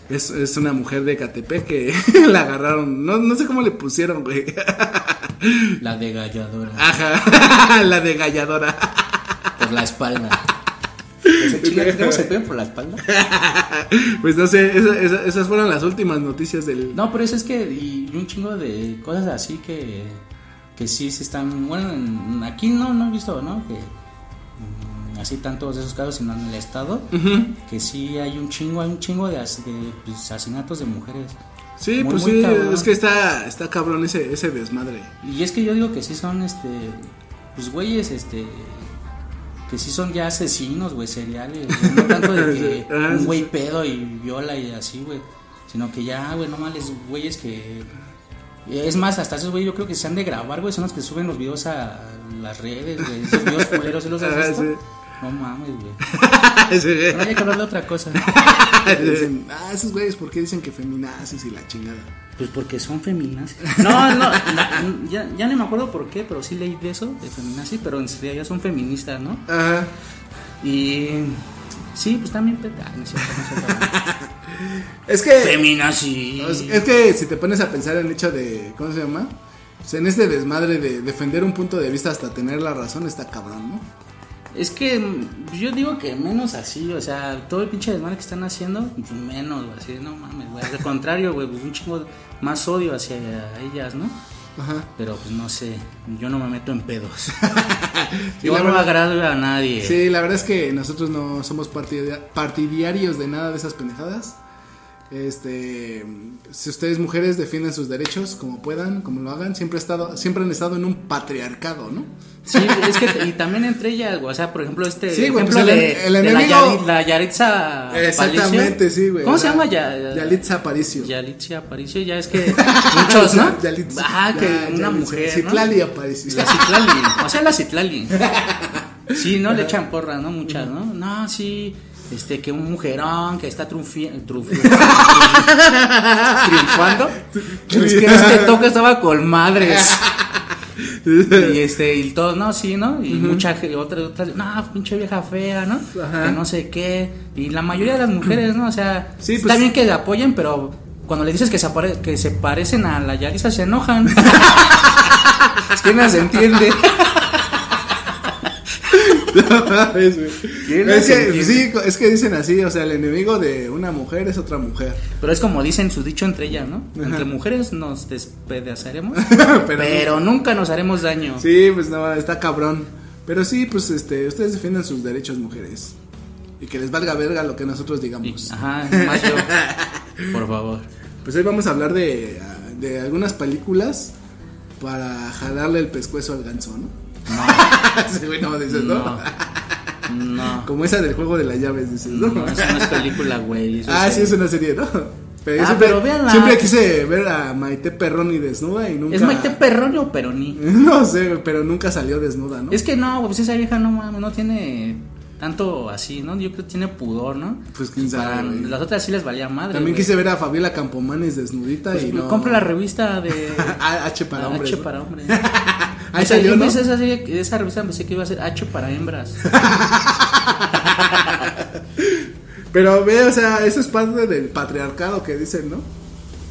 Es, es una mujer de Catepec que la agarraron. No, no sé cómo le pusieron, güey. La degalladora. Ajá. La de galladora. Por la espalda. Chinga, ¿Tenemos el pelo por la espalda? Pues no sé, esa- esa- esas fueron las últimas noticias del. No, pero eso es que. Y un chingo de cosas así que. Que sí se están. Bueno, en- aquí no, no he visto, ¿no? Que. mm, Así tantos de esos casos, sino en el estado. Que sí hay un chingo, hay un chingo de, as- de, pues, asesinatos de mujeres. Sí, Muy, pues muy sí, cabrón. es que está, está cabrón ese, ese desmadre. Y es que yo digo que sí son, este, pues güeyes, este, que sí son ya asesinos, güey, seriales. güey. No tanto de que Ah, un güey pedo y viola y así, güey. Sino que ya, güey, no males, güeyes que... Es más, hasta esos güeyes yo creo que se han de grabar, güey, son los que suben los videos a las redes, güey. Esos videos culeros, ¿sí los has visto? No mames, güey. Sí. Pero hay que hablar de otra cosa. Dicen, ah, esos güeyes, ¿por qué dicen que feminazis y la chingada? Pues porque son feminazis. No, no, la- ya, ya no me acuerdo por qué, pero sí leí de eso, de feminazis, pero en realidad son feministas, ¿no? Ajá. Y Sí, pues también. Ay, no es cierto, no es cierto. Es que. Feminazi. Es, es que si te pones a pensar en el hecho de. ¿Cómo se llama? Pues en este desmadre de defender un punto de vista hasta tener la razón está cabrón, ¿no? Es que mm, yo digo que menos así, o sea, todo el pinche desmadre que están haciendo, menos, güey, así, no mames, güey. Al contrario, güey, pues un chingo más odio hacia ellas, ¿no? Ajá. Pero pues no sé, yo no me meto en pedos. Sí, yo no verdad- agrado a nadie. Sí, la verdad es que nosotros no somos partidia- partidarios de nada de esas pendejadas. Este, si ustedes mujeres defienden sus derechos como puedan, como lo hagan, siempre ha estado, siempre han estado en un patriarcado, ¿no? Sí, es que y también entre ellas, güey, o sea, por ejemplo, este Sí, güey, ejemplo pues el- de, el de la, enemigo- Yari- la Yaritza Exactamente, sí, güey. ¿Cómo se La- llama ya? Yalitza Aparicio. Yalitza Aparicio, ya es que muchos, ¿no? Yalitza- Ah, que ya, una Yalitza. mujer, ¿no? Citlali Aparicio. La Citlali, o sea, la Citlali. Sí, no le echan porras, ¿no? Muchas, ¿no? No, sí, este, que un mujerón que está triunfando. Pues que este toque estaba con madres. Y este, y todos, no, sí, ¿no? Y mucha gente, otra, otra, no, pinche vieja fea, ¿no? Ajá. Que no sé qué. Y la mayoría de las mujeres, ¿no? O sea, Sí, está pues- bien que apoyen, pero cuando le dices que se, que se parecen a la Yarisa se enojan. es que no se entiende. No mames, güey. ¿Quién es, que, sí, es que dicen así, o sea, el enemigo de una mujer es otra mujer. Pero es como dicen su dicho entre ellas, ¿no? Ajá. Entre mujeres nos despedazaremos, Pero- pero, nunca nos haremos daño. Sí, pues no, está cabrón. Pero sí, pues este, ustedes defienden sus derechos, mujeres. Y que les valga verga lo que nosotros Y- digamos. ajá, más yo. Por favor. Pues hoy vamos a hablar de, de algunas películas para jalarle el pescuezo al ganso, ¿no? sí, güey, no dices, ¿no? No. No. Como esa del juego de las llaves, dices, ¿no? No, eso no es película, güey. ah, sí, es una serie, ¿no? Pero Ah, siempre, pero véanla. siempre quise ver a Maite Perroni desnuda y nunca... ¿Es Maite Perroni o Peroni? No sé, pero nunca salió desnuda, ¿no? Es que no, pues esa vieja no mames, no tiene tanto así, ¿no? Yo creo que tiene pudor, ¿no? Pues, quién sabe, las otras sí les valía madre. También quise ver a Fabiola Campomanes desnudita Pues, y no... Compra la revista de H para hombres. H para hombres. Ahí Esa- salió, yo ¿no? esa, esa revista pensé que iba a ser H para hembras. Pero ve, o sea, eso es parte del patriarcado que dicen, ¿no?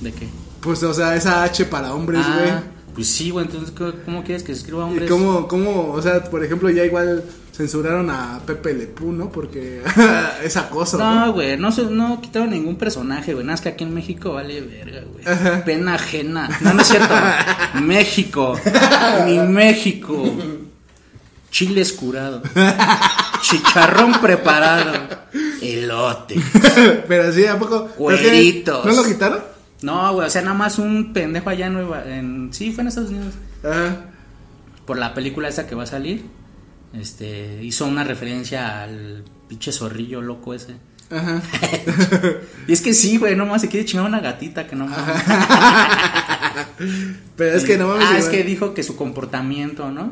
¿De qué? Pues, o sea, esa H para hombres, güey. Ah, pues sí, güey, entonces ¿cómo- ¿cómo quieres que se escriba hombres? cómo, cómo, o sea, por ejemplo, ya igual censuraron a Pepe Lepú, ¿no? Porque es acoso, ¿no? No, güey, no, se- no quitaron ningún personaje, güey. Nada más que aquí en México vale verga, güey. Ajá. Pena ajena. No, no es cierto. México. Mi México. Chiles curado. Chicharrón preparado. Elote. Pero sí, ¿a poco? Cueritos. ¿No lo quitaron? No, güey, o sea, nada más un pendejo allá en Nueva... En, sí, fue en Estados Unidos. Ajá. Por la película esa que va a salir. Este, hizo una referencia al pinche zorrillo loco ese. Ajá. Y es que sí, güey, nomás se quiere chingar una gatita que no mames. Pero es que no mames. Ah, es que dijo que su comportamiento, ¿no?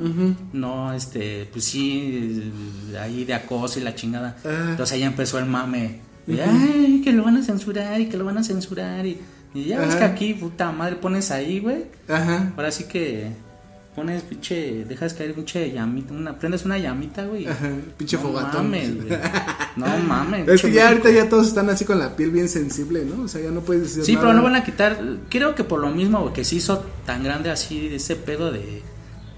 No, este, pues sí, ahí de acoso y la chingada. Ah. Entonces ahí empezó el mame. Ay, que lo van a censurar y que lo van a censurar. Y, y ya ves que aquí, puta madre, pones ahí, güey. Ajá. Ahora sí que pones pinche, dejas caer pinche llamita, una, prendes una llamita, güey. Ajá, pinche no fogatón. Mames, güey. No mames. Es que ya ahorita ya todos están así con la piel bien sensible, ¿no? O sea, ya no puedes decir Sí, nada. pero no van a quitar. Creo que por lo mismo que se hizo tan grande así, ese pedo de.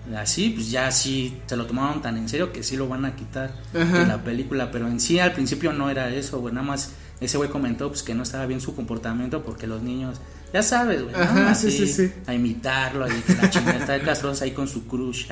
de Así, pues ya sí se lo tomaron tan en serio que sí lo van a quitar Ajá. de la película. Pero en sí, al principio no era eso, güey. Nada más ese güey comentó pues que no estaba bien su comportamiento porque los niños. Ya sabes, güey. ¿no? Ajá, sí, Así, sí, sí. A imitarlo, y que la chingada está el castroso ahí con su crush.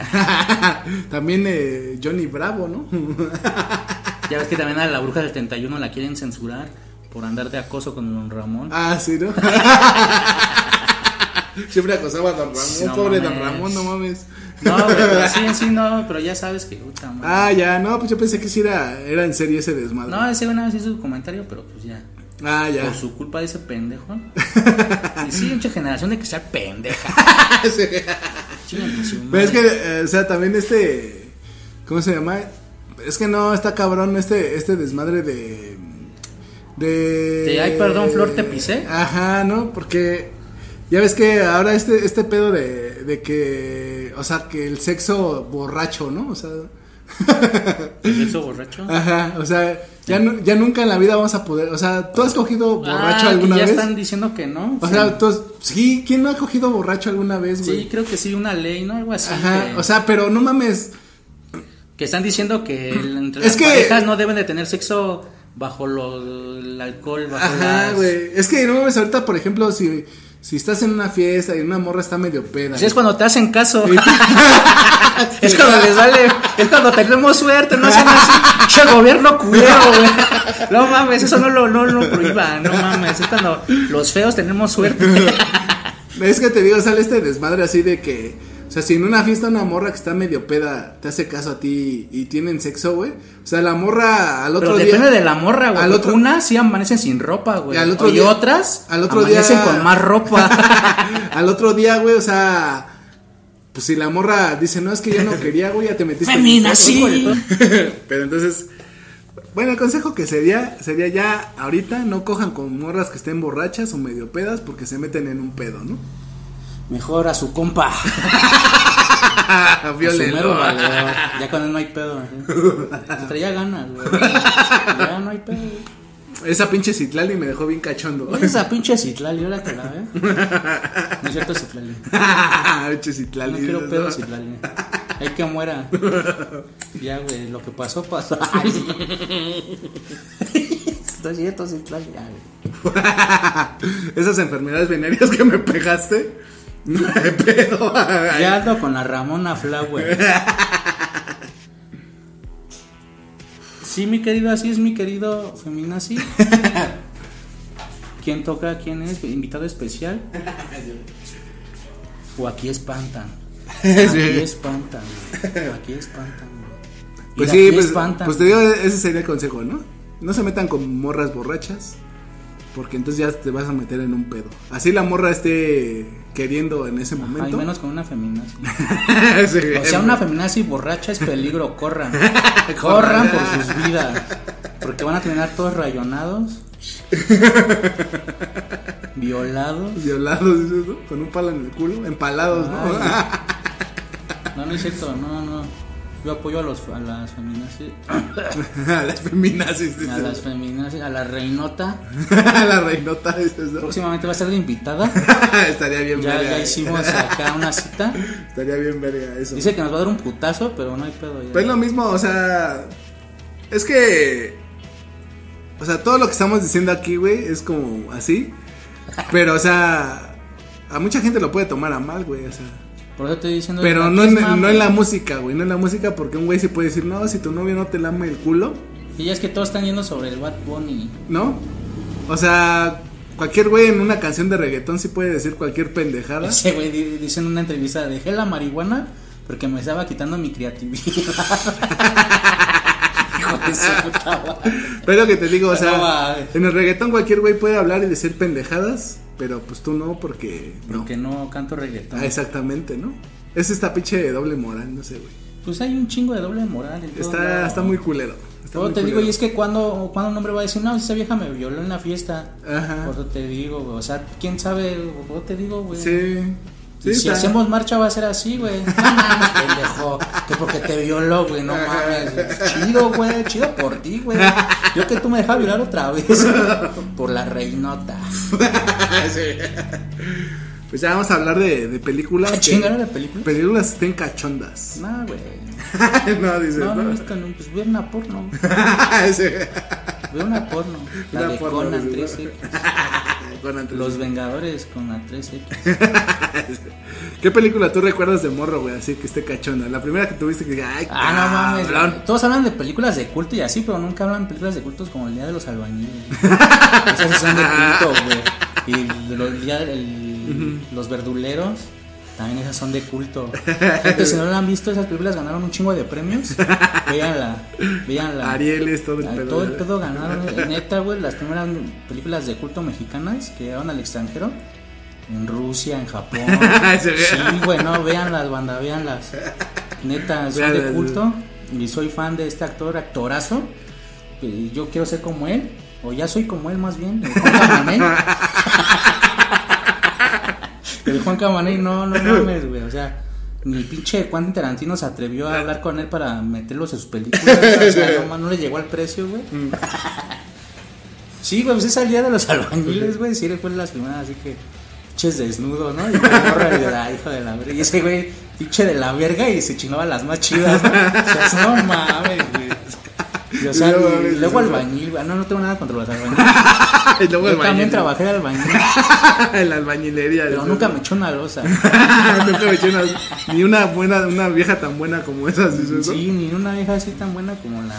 También eh, Johnny Bravo, ¿no? ya ves que también a la bruja del 31 la quieren censurar por andar de acoso con don Ramón. ah, sí, ¿no? Siempre acosaba a Don Ramón, no pobre mames. Don Ramón, no mames. No, pero sí, en sí no, pero ya sabes que puta. Ah, ya, no, pues yo pensé que sí era, era en serie ese desmadre. No, ese nada más hizo su comentario, pero pues ya. Ah, ya. Por su culpa de ese pendejo. y sí, mucha generación de que sea pendeja. Sí. Pero es que, eh, o sea, también este, ¿cómo se llama? Es que no, está cabrón este, este desmadre de... De... De, "Ay, perdón, Flor, te pisé". Ajá, ¿no? Porque ya ves que ahora este, este pedo de, de que, o sea, que el sexo borracho, ¿no? O sea, ¿El sexo borracho? Ajá, o sea, ya, ya nunca en la vida vamos a poder, o sea, ¿tú has cogido borracho Ah, que alguna ya vez? están diciendo que no. O Sí. sea, tú sí, ¿quién no ha cogido borracho alguna vez, güey? Sí, creo que sí, una ley, ¿no? Algo así. Ajá, que, o sea, pero no mames, que están diciendo que el- entre Es las que- parejas no deben de tener sexo bajo lo, el alcohol, bajo Ajá, las... güey. Es que no mames, ahorita, por ejemplo, si, si estás en una fiesta y una morra está medio peda. Pues es cuando te hacen caso. Es cuando les vale. Es cuando tenemos suerte, no hacen así. Che gobierno culero, güey. No mames, eso no lo, no lo prohíban. No mames. Es cuando los feos tenemos suerte. Es que te digo, sale este desmadre así de que, sea, si en una fiesta una morra que está medio peda te hace caso a ti y tienen sexo, güey. O sea, la morra al otro Pero día. depende de la morra, güey. al otro- Unas sí amanecen sin ropa, güey. Y al otro y día- otras al otro día- amanecen con más ropa. al otro día, güey, o sea. Pues si la morra dice, no, es que yo no quería, güey, ya te metiste. Femina, sí. güey". Pero entonces. Bueno, el consejo que sería, sería ya ahorita no cojan con morras que estén borrachas o medio pedas porque se meten en un pedo, ¿no? Mejor a su compa. Valedor. Ya cuando no hay pedo. ¿eh? Se traía ganas, güey. Ya no hay pedo. güey. Esa pinche Citlali me dejó bien cachondo. Esa pinche Citlali, ahora que la ve. No es cierto, Citlali. pinche Citlali. No quiero pedo, Citlali. Hay que muera. Ya, güey, lo que pasó, pasó. Ay, sí. No es cierto, Citlali. ya, güey. Esas enfermedades venéreas que me pegaste. No hay pedo. Ya ando con la Ramona Flower. Sí, mi querido, así es mi querido Feminazi. ¿Quién toca? ¿Quién es? ¿Invitado especial? O aquí espantan. Aquí espantan. Aquí espantan. Pues sí, pues, espantan. pues te digo, ese sería el consejo, ¿no? No se metan con morras borrachas. Porque entonces ya te vas a meter en un pedo. Así la morra esté queriendo en ese Ajá, y momento. menos con una feminazi. Sí. O sea, una feminazi borracha es peligro, corran. corran por sus vidas. Porque van a terminar todos rayonados. violados. Violados, dices, ¿no? Con un palo en el culo. Empalados, ¿no? No, no es cierto, no, no. Yo apoyo a, los, a las feminazis. a las feminazis. A las feminazis, a la reinota. a la reinota. Próximamente va a ser de invitada. Estaría bien Ya, verga. ya hicimos acá una cita. Estaría bien verga eso. Dice que nos va a dar un putazo, pero no hay pedo ya. Pues lo mismo, o sea. Es que. O sea, todo lo que estamos diciendo aquí, güey, es como así. Pero, o sea. A mucha gente lo puede tomar a mal, güey, o sea. Por eso estoy diciendo. Pero no en, no en la música, güey. No en la música, porque un güey sí puede decir, no, si tu novio no te lame el culo, Y ya es que todos están yendo sobre el Bad Bunny. ¿no? O sea, cualquier güey en una canción de reggaetón sí puede decir cualquier pendejada. Ese güey di- dice en una entrevista: Dejé la marihuana porque me estaba quitando mi creatividad. Pero que te digo, o sea, mames. en el reggaetón cualquier güey puede hablar y decir pendejadas, pero pues tú no, porque. Porque no canto reggaetón. Ah, exactamente, ¿no? Es esta pinche de doble moral, no sé, güey. Pues hay un chingo de doble moral. En Está, está muy culero. Está muy te digo, y es que cuando, cuando un hombre va a decir, no, esa vieja me violó en la fiesta. Ajá. Por eso te digo, güey. O sea, quién sabe, eso te digo, güey. Sí. Sí, Y si hacemos marcha va a ser así, güey. No mames, pendejo. Que porque te violó, güey. No mames. Chido, güey. Chido por ti, güey. Yo que tú me dejas violar otra vez. Por la reinota. Pues ya vamos a hablar de, de películas. ¿A que- chingar de película? Películas estén cachondas. No, güey. no, dices, No, ¿no? no, esto no. Pues ve una porno. Sí. Ve una porno. La Una de porno, Conan dices, 3X. Con antes- Los Vengadores con la 3X. ¿Qué película tú recuerdas de morro, güey? Así que esté cachonda. La primera que tuviste que ay, Ah, no mames. Todos hablan de películas de culto y así, pero nunca hablan de películas de cultos como el Día de los Albañiles. Esas son de culto, güey. Y los, el día- el- los verduleros, también esas son de culto. Gente, si no lo han visto, esas películas ganaron un chingo de premios. Véanla, véanla. Arieles, todo el pedo. Todo el pedo ganaron. Neta, güey, las primeras películas de culto mexicanas que llegaron al extranjero. En Rusia, en Japón. Sí, güey, no, véanlas, banda, véanlas. Neta, son de culto. Y soy fan de este actor, actorazo. Y yo quiero ser como él. O ya soy como él, más bien. El Juan Camaney. El Juan Camaney, no, no mames, güey. O sea, Ni pinche Quentin Tarantino se atrevió a hablar con él para meterlos en sus películas. O sea, no, le llegó al precio, güey. Mm. Sí, güey, pues es el día de los albañiles, güey. Sí, él fue de las primeras, así que. Pinches desnudo, ¿no? Y de la hijo de la verga. Y ese güey, pinche de la verga y se chingaba las más chidas, ¿no? O sea, no mames, güey. Y, o sea, No y mames, luego albañil. No, no tengo nada contra los albañiles. Yo también trabajé de albañil, en la albañilería. pero nunca me echó una losa. nunca me eché una- ni una buena, una vieja tan buena como esa, ¿sí, eso? Sí, ni una vieja así tan buena como la.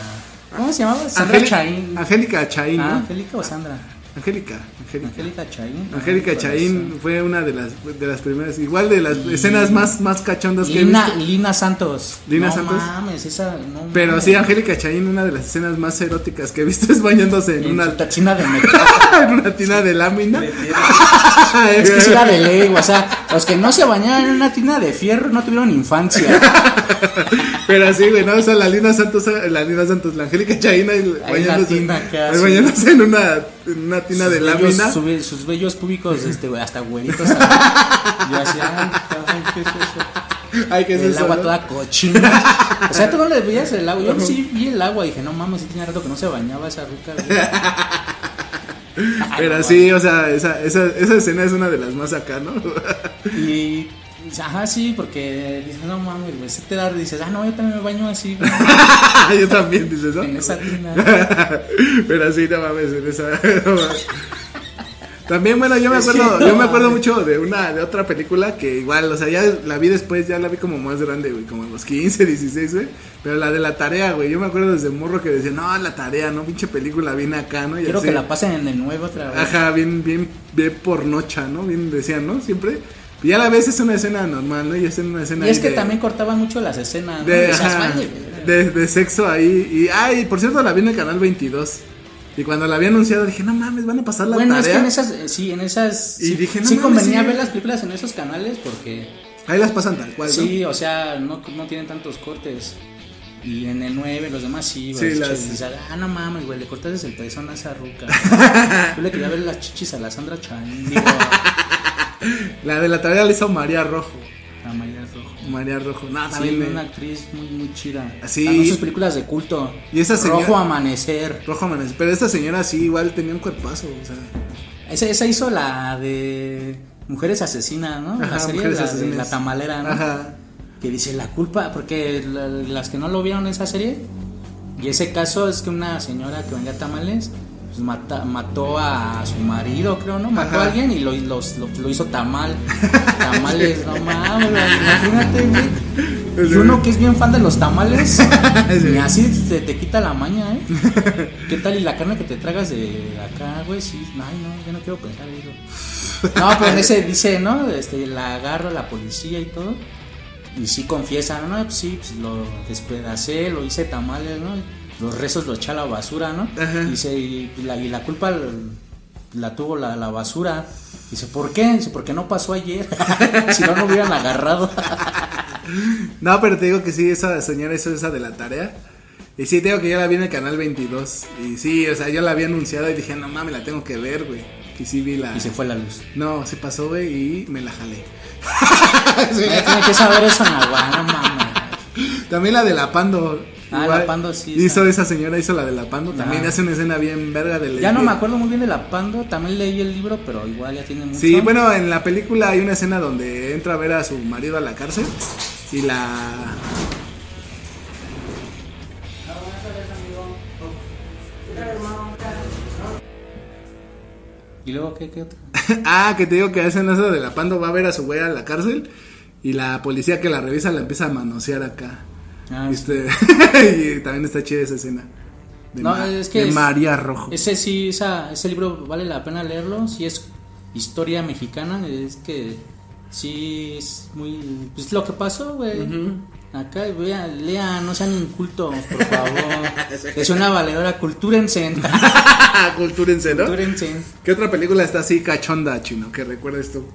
¿Cómo se llamaba? Sandra Angélica- Chaín. Angélica Chaín, Ah, ¿no? Angélica o Sandra. Angélica, Angélica. Angélica Chaín. Angélica Chaín fue una de las de las primeras, igual de las escenas más más cachondas que he visto. Lina Santos. Lina no Santos. mames, esa. No Pero mames. sí, Angélica Chaín, una de las escenas más eróticas que he visto es bañándose en En una, tachina de metal. en una tina de lámina. es que era de ley, güey, o sea, los que no se bañaban en una tina de fierro no tuvieron infancia. Pero sí, güey, no, o sea, la Lina Santos, la Lina Santos, la Angélica Chaín ahí Ahí en la bañándose, tina bañándose en una, en una tina de bellos- lámina. su- sus bellos públicos, este, hasta güeritos. Yo así, ay, ¿qué es eso? Ay, ¿qué es el eso, agua no? toda cochina. O sea, tú no le veías el agua. Yo sí vi el agua y dije, no mames, sí tenía rato que no se bañaba esa ruca. güey. Pero sí, o sea, esa, esa, esa escena es una de las más acá, ¿no? Y, ajá, sí, porque dices, no mames, güey, se te da, dices, ah, no, yo también me baño así, güey, Yo también, dices eso. en esa tina. Pero sí, no mames, en esa. no mames. También, bueno, yo me acuerdo, yo me acuerdo mucho de una, de otra película que igual, o sea, ya la vi después, ya la vi como más grande, güey, como a los 15, 16, güey. Pero la de la tarea, güey, yo me acuerdo desde morro que decía, no, la tarea, no, pinche película, viene acá, ¿no? Y Quiero así. que la pasen en el nuevo otra vez. Ajá, bien, bien, bien pornocha, ¿no? Bien decían, ¿no? Siempre. Y a la vez es una escena normal, ¿no? Y es una escena Y es que de- también cortaban mucho las escenas. ¿no? de, Esas, ajá, de, de sexo ahí. Y, ay, por cierto, la vi en el canal 22. Y cuando la había anunciado dije, no mames, van a pasar la Bueno, es que tarea. en esas, eh, sí, en esas. Y sí, dije, no sí mames, convenía sí. ver las películas en esos canales porque. Ahí las pasan tal cual, ¿no? Sí, o sea, no, no tienen tantos cortes. Y en el 9, los demás sí, güey. Sí, las chichis, ah, no mames, güey, le cortaste el pezón a esa ruca. Yo le quería ver las chichis a la Sandra Chain, digo, La de la tarea la hizo María Rojo. a María Rojo. María Rojo. No, Sí, una actriz muy, muy chida. Sí. También sus películas de culto. Y esa señora- Rojo Amanecer. Rojo Amanecer. Pero esta señora sí, igual tenía un cuerpazo, o sea. Esa, esa hizo la de Mujeres Asesinas, ¿no? Ajá, la serie, Mujeres la de. La Tamalera, ¿no? Ajá. Que dice la culpa, porque la- las que no lo vieron esa serie, y ese caso es que una señora que vendía tamales, pues mata- mató a su marido, creo, ¿no? Mató Ajá. a alguien y lo, lo, lo- lo hizo tamal. Tamales, no mames, imagínate, güey. Y uno que es bien fan de los tamales, ni así se te quita la maña, ¿eh? ¿Qué tal? Y la carne que te tragas de acá, güey, sí, ay, no, yo no quiero pensar eso. No, pero en ese dice, ¿no? Este, la agarra la policía y todo. Y sí confiesa, no, pues sí, pues lo despedacé, lo hice tamales, ¿no? Los rezos los eché a la basura, ¿no? Ajá. Dice, y la, y la culpa la tuvo la, la basura. Dice, ¿por qué? Dice, porque no pasó ayer. si no, no hubieran agarrado. No, pero te digo que sí, esa señora hizo esa de la tarea. Y sí, te digo que yo la vi en el canal 22. Y sí, o sea, yo la había anunciado y dije, no mames, la tengo que ver, güey. Y sí vi la. Y se fue la luz. No, se pasó, güey, y me la jalé. Nadie tiene que saber eso, Nahual, no mames. También la de la Pando. Ah, igual, la Pando, sí, Hizo esa. esa señora, hizo la de la Pando. También hace una escena bien verga de Ya no me acuerdo muy bien de la Pando, también leí el libro, pero igual ya tiene mucho. Sí, bueno, en la película hay una escena donde entra a ver a su marido a la cárcel y la... ¿Y luego qué, qué otro? ah, que te digo que hacen eso de la Pando va a ver a su güey a la cárcel y la policía que la revisa la empieza a manosear acá. Ah, Este, y también está chida esa escena. De, No, Ma- es que de es- María Rojo. Ese sí, esa, ese libro vale la pena leerlo, si es historia mexicana, es que sí es muy... Pues lo que pasó, güey. Acá, vean, lean, no sean incultos, por favor. es una valedora, cultúrense. Cultúrense, ¿no? cultúrense. ¿Qué otra película está así cachonda, chino? Que recuerdes tú.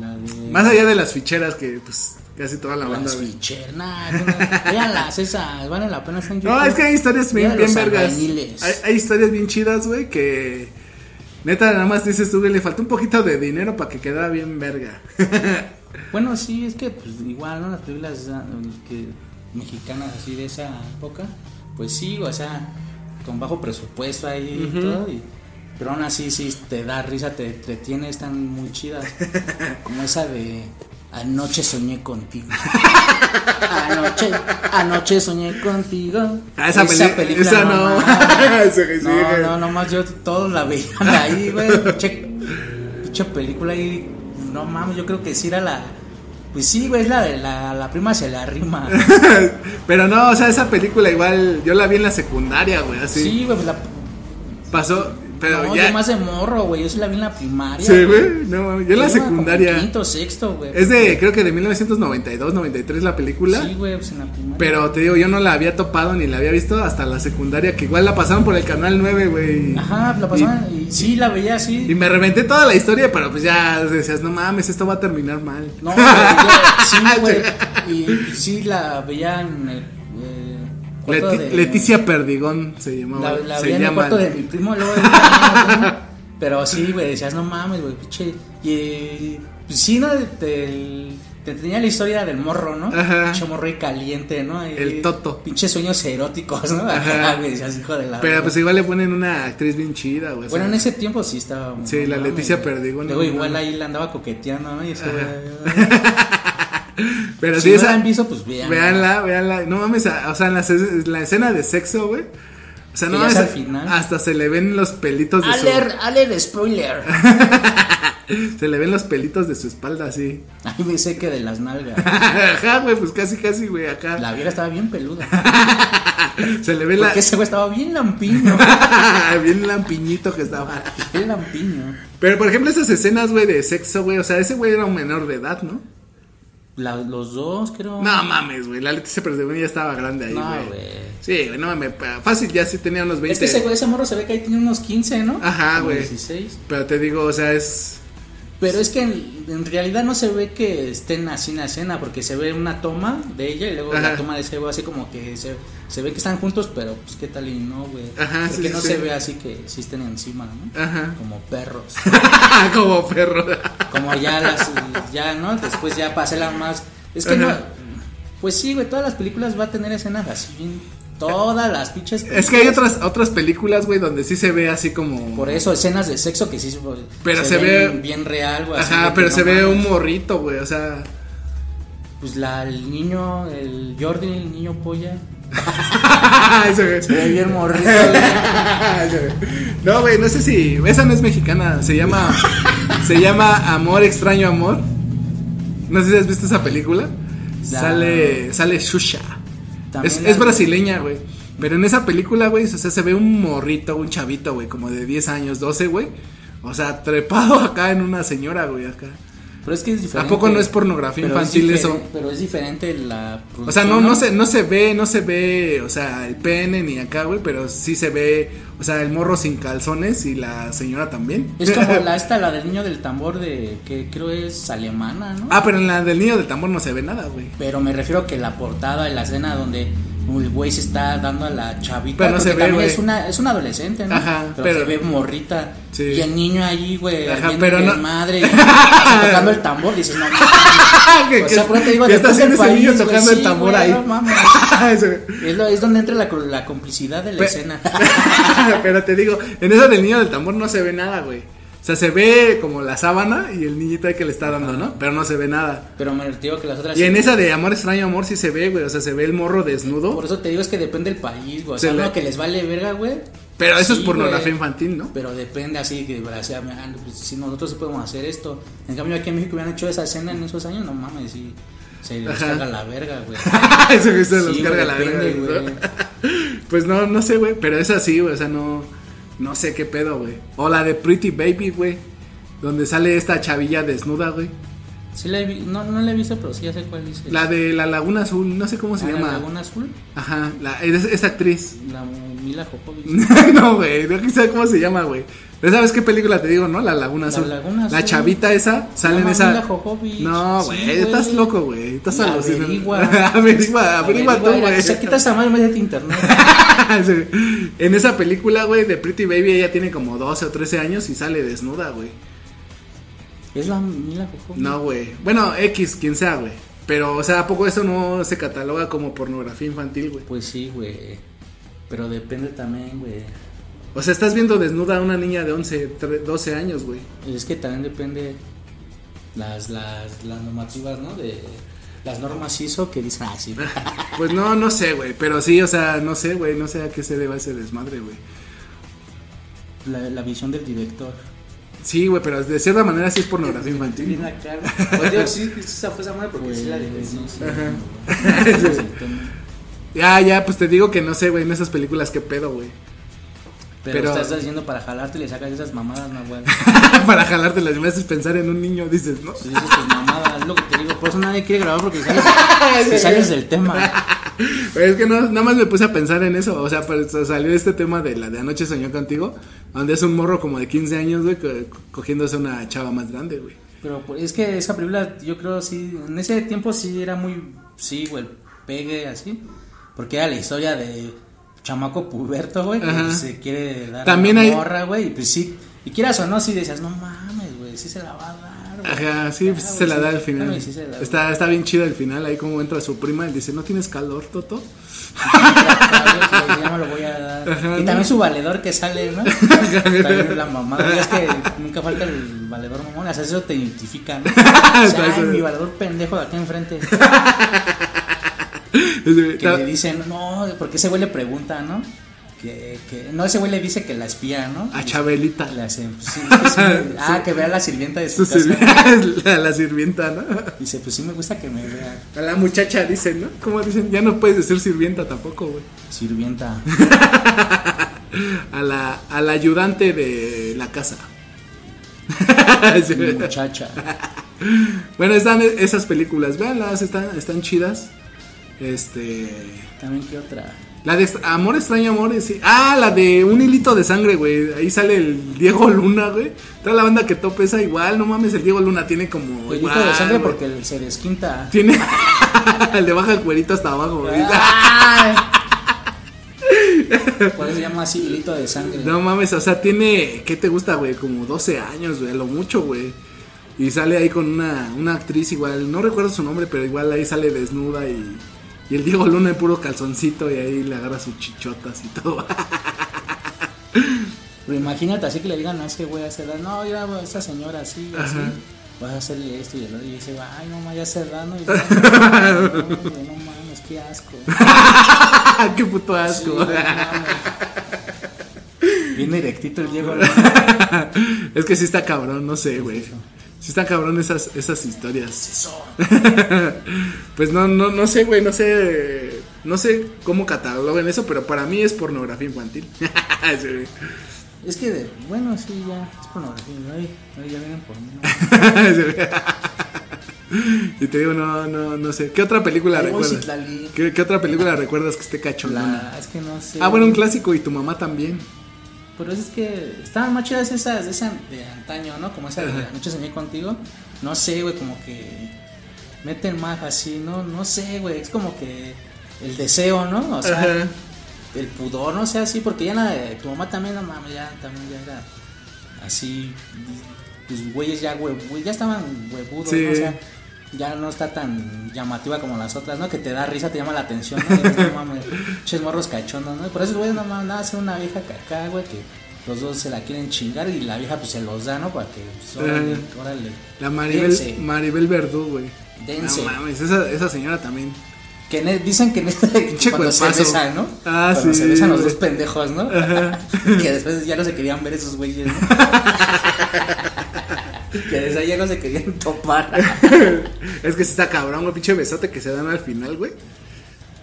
La de... Más allá de las ficheras que pues casi toda la banda Las ve. fichernas, véanlas esas, valen la pena. en No, es que hay historias bien, bien vergas. Hay, hay historias bien chidas, güey, que neta nada más dices tú, güey, le faltó un poquito de dinero para que quedara bien verga. Bueno, sí, es que pues igual, ¿no? Las películas ah, que, mexicanas así de esa época, pues sí, o sea, con bajo presupuesto ahí y todo. y- pero aún así, sí, te da risa, te entretiene, están muy chidas. Como esa de Anoche soñé contigo. Anoche, anoche soñé contigo. Ah, esa esa no. mames. Esa que sí, no, que- no, nomás yo todos la veían ahí, güey. Pinche película ahí. No mames, yo creo que sí era la. Pues sí, güey, es la de la, la prima se la rima. Pero no, o sea, esa película igual yo la vi en la secundaria, güey, así. Sí, güey, pues la. Pasó, pero no, ya. yo más de morro, güey. Yo sí la vi en la primaria. Sí, güey, no, mames, yo en la secundaria. Quinto, sexto, güey. Es de, creo que de 1992, 93 la película. Sí, güey, pues en la primaria. Pero te digo, yo no la había topado ni la había visto hasta la secundaria, que igual la pasaron por el canal 9, güey. Ajá, la pasaban y, sí, la veía así. Y me reventé toda la historia, pero pues ya decías, no mames, esto va a terminar mal. No, güey, yo- sí, güey. Y sí la veía en el cuarto Leti- de- Leticia Perdigón se llamaba. La, la se en el cuarto de mi primo, luego de Pero sí, güey, decías, no mames, güey, pinche. Y sí, ¿no? Te, te tenía la historia del morro, ¿no? Ajá. Pinche morro y caliente, ¿no? Y- El toto. Pinches sueños eróticos, ¿no? Ajá. Güey, decías, hijo de la. Pero pues igual le ponen una actriz bien chida, güey. Bueno, en ese tiempo sí estaba. Sí, la Leticia. Perdigón, Luego igual ahí la andaba coqueteando, ¿no? Y eso, Pero si sí, no esa. la han visto, pues vean. Véanla, véanla. No mames, o sea, en la, ce- la escena de sexo, güey. O sea, no mames, al final. hasta se le ven los pelitos de Aler, aler, spoiler. su. Se le ven los pelitos de su espalda así. Ay, me sé que de las nalgas. Ajá, güey, pues casi, casi, güey, acá. La vieja estaba bien peluda. Se le ve la. Porque ese güey estaba bien lampiño. bien lampiñito que estaba. Bien lampiño. Pero por ejemplo, esas escenas, güey, de sexo, güey. O sea, ese güey era un menor de edad, ¿no? La- los dos, creo. No mames, güey. La Leticia Perdigón ya estaba grande ahí, No, güey. güey. Sí, güey, no mames. Fácil, ya sí tenía unos 20. Es que ese güey, ese morro se ve que ahí tiene unos 15, ¿no? Ajá, güey. 16. Pero te digo, o sea, es. Pero es que en, en realidad no se ve que estén así en la escena, porque se ve una toma de ella y luego Ajá. la toma de ese güey, así como que se, se ve que están juntos, pero pues qué tal y no, güey. Ajá, Porque sí, no sí, se ve así que sí estén encima, ¿no? Ajá. Como perros. Como perro. Como ya las, ya, ¿no? Después ya pasé las más. Es que Ajá. no. Pues sí, güey, todas las películas va a tener escenas así, bien. Todas las pinches. Es que hay películas. otras otras películas, güey, donde sí se ve así como. Por eso, escenas de sexo que sí Pero se ve- bien real, güey. Ajá, pero no se ve un morrito, güey, o sea. Pues la, el niño, el Jordi, el niño polla. Se ve bien morrito, güey. No, güey, no sé si. Esa no es mexicana. Se llama. se llama Amor, extraño amor. No sé si has visto esa película. Sale. Sale Shusha. Es, es brasileña, güey. Pero en esa película, güey, o sea, se ve un morrito, un chavito, güey, como de 10 años, 12, güey. O sea, trepado acá en una señora, güey, acá. Pero es que es diferente. poco no es pornografía Pero infantil eso? Pero es diferente la. O sea, no, no se, no se ve, no se ve, o sea, el pene ni acá, güey, pero sí se ve, o sea, el morro sin calzones y la señora también. Es como la esta, la del niño del tambor de. que creo es alemana, ¿no? Ah, pero en la del niño del tambor no se ve nada, güey. Pero me refiero que la portada, la escena donde el güey se está dando a la chavita. Pero no se ve, es una, es una adolescente, ¿no? Ajá, pero, pero- se ve morrita. Sí. Y el niño allí, güey, Ajá, pero no- madre y tocando el tambor. Dices, no. ¿Qué- O sea, por eso te digo, qué está haciendo ese niño tocando el tambor ahí? no Es, lo, es donde entra la, la complicidad de la escena. pero te digo, en esa del niño del tambor no se ve nada, güey. O sea, se ve como la sábana y el niñito que le está dando, ¿no? Pero no se ve nada. Pero me digo que las otras. Y en esa de amor extraño amor sí se ve, güey. O sea, se ve el morro desnudo. Por eso te digo, es que depende del país, güey. O Se sea, le- uno que les vale verga, güey. Pero eso Sí, es pornografía güey. infantil, ¿no? Pero depende así que ah, pues, si nosotros podemos hacer esto. En cambio aquí en México hubieran hecho esa escena en esos años, no mames, sí, se les Ajá. carga la verga, güey. eso que se los Sí, carga güey, la depende, verga, güey. ¿no? Pues no, no sé, güey. Pero es así, güey. O sea, no. No sé qué pedo, güey. O la de Pretty Baby, güey. Donde sale esta chavilla desnuda, güey. Sí la he vi- no, no la he visto, pero sí ya sé cuál dice. La de la Laguna Azul, no sé cómo se Ah, llama. La Laguna Azul, Ajá, la, es, es actriz. la Mila no, güey, no sé cómo se llama, güey. Sabes qué película te digo, ¿no? La Laguna La Azul. Laguna La Azul. chavita esa sale en esa. No, güey, estás loco, güey. Estás alucinando. Averigua. averigua, averigua tú, mira, güey. Se quita esa madre, a internet. Sí. en esa película, güey, de Pretty Baby, ella tiene como 12 o 13 años y sale desnuda, güey. Es la Mila Jovovich. No, güey. Bueno, X, quien sea, güey. Pero, o sea, ¿a poco eso no se cataloga como pornografía infantil, güey? Pues sí, güey. Pero depende también, güey. O sea, estás viendo desnuda a una niña de 11, tre- 12 años, güey. Es que también depende las, las, las normativas, ¿no? De las normas ISO que dicen, ah, sí. Pues no, no sé, güey. Pero sí, o sea, no sé, güey. No sé a qué se deba ese desmadre, güey. La, la visión del director. Sí, güey, pero de cierta manera sí es pornografía infantil. Bien. Pues digo, sí, esa fue esa madre porque sí la sí. Ajá. Ya, ya, pues te digo que no sé, güey, en esas películas qué pedo, güey. Pero, Pero- estás haciendo para jalarte y le sacas esas mamadas, no, güey. Para jalarte las me haces pensar en un niño, dices, ¿no? Si dices tus mamadas, es lo que te digo. Por eso nadie quiere grabar porque sales, te sales del tema. Pero es que no, nada más me puse a pensar en eso. O sea, pues, salió este tema de la de Anoche Soñó Contigo, donde es un morro como de 15 años, güey, co- cogiéndose una chava más grande, güey. Pero pues, es que esa película, yo creo, sí, en ese tiempo sí era muy, sí, güey, pegue así. Porque era la historia de chamaco puberto, güey, que Ajá. se quiere dar También hay- morra, güey, y pues sí. Y quieras o no, sí decías, no mames, güey, sí se la va a dar, güey. Ajá, sí, Ah, pues, güey, se la da al final. güey, sí se la da. Está, está bien chido el final, ahí como entra su prima y dice, ¿no tienes calor, Toto? ya me lo voy a dar. Ajá, y ¿no? también su valedor que sale, ¿no? también la mamada. Es que nunca falta el valedor mamón. O sea, eso te identifica, ¿no? O sea, ay, mi valedor pendejo de acá enfrente. Que le dicen, no, porque ese güey le pregunta, ¿no? Que, que, no, ese güey le dice que la espía, ¿no? A Chabelita. Pues, sí, ah, que vea la sirvienta de su Su casa. la, la sirvienta, ¿no? Dice, pues sí me gusta que me vea. A la muchacha dicen, ¿no? ¿Cómo dicen? Ya no puedes decir sirvienta tampoco, güey. Sirvienta. A la, a la ayudante de la casa. Muchacha. Bueno, están esas películas, véanlas, están, están chidas. Este. También, ¿qué otra? La de Amor extraño amor, sí. Ah, la de un hilito de sangre, güey. Ahí sale el Diego Luna, güey. Toda la banda que topa esa igual, no mames, el Diego Luna tiene como. El igual, de sangre güey. porque se desquinta. Tiene. Le baja el cuerito hasta abajo, güey. Por eso se llama así hilito de sangre. No mames, o sea, tiene. ¿Qué te gusta, güey? Como 12 años, güey, a lo mucho, güey. Y sale ahí con una, una actriz igual, no recuerdo su nombre, pero igual ahí sale desnuda y. Y el Diego Luna en puro calzoncito y ahí le agarra sus chichotas y todo. Pero imagínate así que le digan a ese güey a esa edad, no, mira, esta señora así, así, vas a hacerle esto y el otro, y dice, ay, no, ma, ya se ¿no? Y dice, no, no, güey, no mames, qué asco. ¡Qué puto Sí, asco! no mames. Bien directito el Diego. es que sí está cabrón, no sé, güey. Sí está cabrón esas, esas historias. Pues no, no, no sé, güey, no sé. No sé cómo catalogan eso, pero para mí es pornografía infantil. Sí. Es que, de- bueno, sí, ya, es pornografía, ¿no? Ay, ay, ya vienen por mí, y te digo, no, no, no sé. ¿Qué otra película Ay, recuerdas? ¿Qué, qué otra película recuerdas que esté cachondona? La, es que no sé. Ah, bueno, un clásico y tu mamá también. Pero es que estaban más chidas esas de, esa de antaño, ¿no? Como esa de la noche soñé contigo. No sé, güey, como que meten más así, ¿no? No sé, güey, es como que el deseo, ¿no? O sea, Ajá. el pudor, no sé, así, porque ya la de tu mamá también, no mames, ya también ya era así, pues güeyes ya, güey, güey, ya estaban huevudos, Sí. ¿no? O sea, ya no está tan llamativa como las otras, ¿no? Que te da risa, te llama la atención, ¿no? Dices, no mames, ches morros cachondos, ¿no? Por eso, güey, no mames, nada, hace una vieja caca, güey, que los dos se la quieren chingar y la vieja pues se los da, ¿no? Para que, pues, órale, Ajá. órale. La Maribel, Dense. Maribel Verdú, güey. Dense. No mames, esa, esa señora también. Que en el- dicen que en este, Pinche cuando se besan, ¿no? Ah, cuando sí, se besan los dos pendejos, ¿no? que después ya no se querían ver esos güeyes, ¿no? que desde ahí ya no se querían topar. es que sí está cabrón, güey, pinche besote que se dan al final, güey.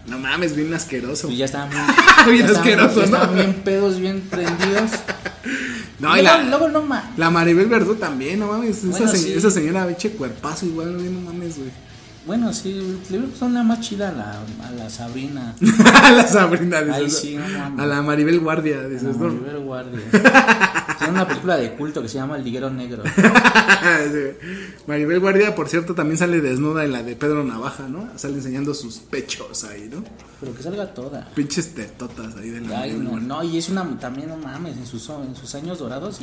No mames, bien asqueroso. y ya estaban bien, Bien ya asqueroso, ¿no? estaban bien pedos, bien prendidos. No, y la, luego no la Maribel Verdú también, no mames. Bueno, esa, se- sí. esa señora, pinche cuerpazo igual, güey, no mames, güey. Bueno, sí, le hubiera puesto una más chida a la, a la Sabrina. a la Sabrina, dices, Ay, ¿no? sí, no mames. A la Maribel Guardia, A la dices, ¿no? Maribel Guardia. Tiene una película de culto que se llama El Liguero Negro. Sí. Maribel Guardia, por cierto, también sale desnuda en la de Pedro Navaja, ¿no? Sale enseñando sus pechos ahí, ¿no? Pero que salga toda. Pinches tetotas ahí de la Ay, no, no, y es una, también, no mames, en sus, en sus años dorados.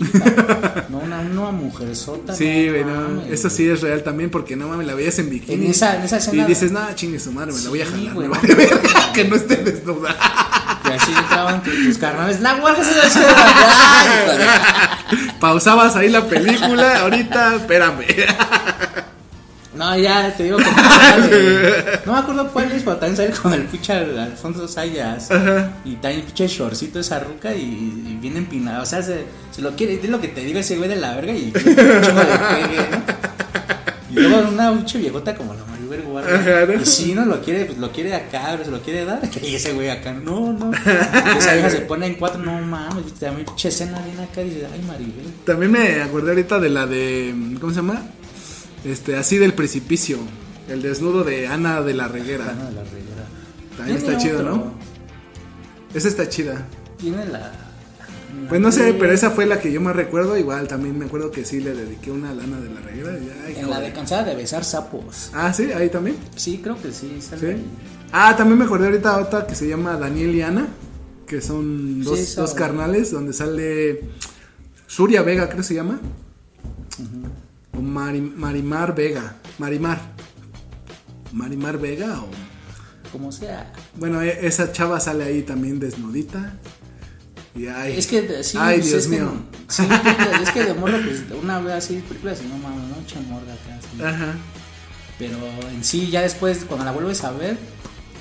No, una, una mujer sota. Sí, güey, no, eso sí es real también porque no mames, la veías en bikini. En esa- en esa escena- Y dices, no, chingue su madre, me la voy a Sí, jalar. güey. me que no esté desnuda. Y así entraban tus, tus carnales. Se de- Pausabas ahí la película, ahorita, espérame. No, ya te digo que no, sale. no me acuerdo cuál es, pero también sale con el pinche Al- Alfonso Sayas. Y también el pinche shortcito esa ruca y, y bien empinado. O sea, se, se lo quiere, es lo que te digo ese güey de la verga y de ¿no? Y luego una pinche viejota como la. Ajá, ¿no? Y si no lo quiere, pues lo quiere acá, pero se lo quiere dar. Y ese güey acá, no, no. Esa vieja se pone en cuatro, no mames, escena bien acá y dice, ay Maribel. También me acordé ahorita de la de. ¿Cómo se llama? Este, así del precipicio. El desnudo de Ana de la Reguera. Ana de la Rivera. También está chido, otro. ¿no? Esa está chida. Tiene la. Pues no sé, pero esa fue la que yo más recuerdo. Igual también me acuerdo que sí le dediqué una Lana de la Reguera. ay, En la de cansada de besar sapos. Ah, sí, ahí también. Sí, creo que sí. sale Sí. ahí. Ah, también me acordé ahorita otra que se llama Daniel y Ana. Que son dos, carnales donde sale Suria Vega, creo que se llama. O Mari- Marimar Vega. Marimar. Marimar Vega o. Como sea. Bueno, e- esa chava sale ahí también desnudita. Y ay, Es que sí, ay pues, Dios es que- mío. sí, es que de morro, pues una vez así, películas y no mames, no mucha morra acá. sí. Ajá. Pero en sí, ya después, cuando la vuelves a ver,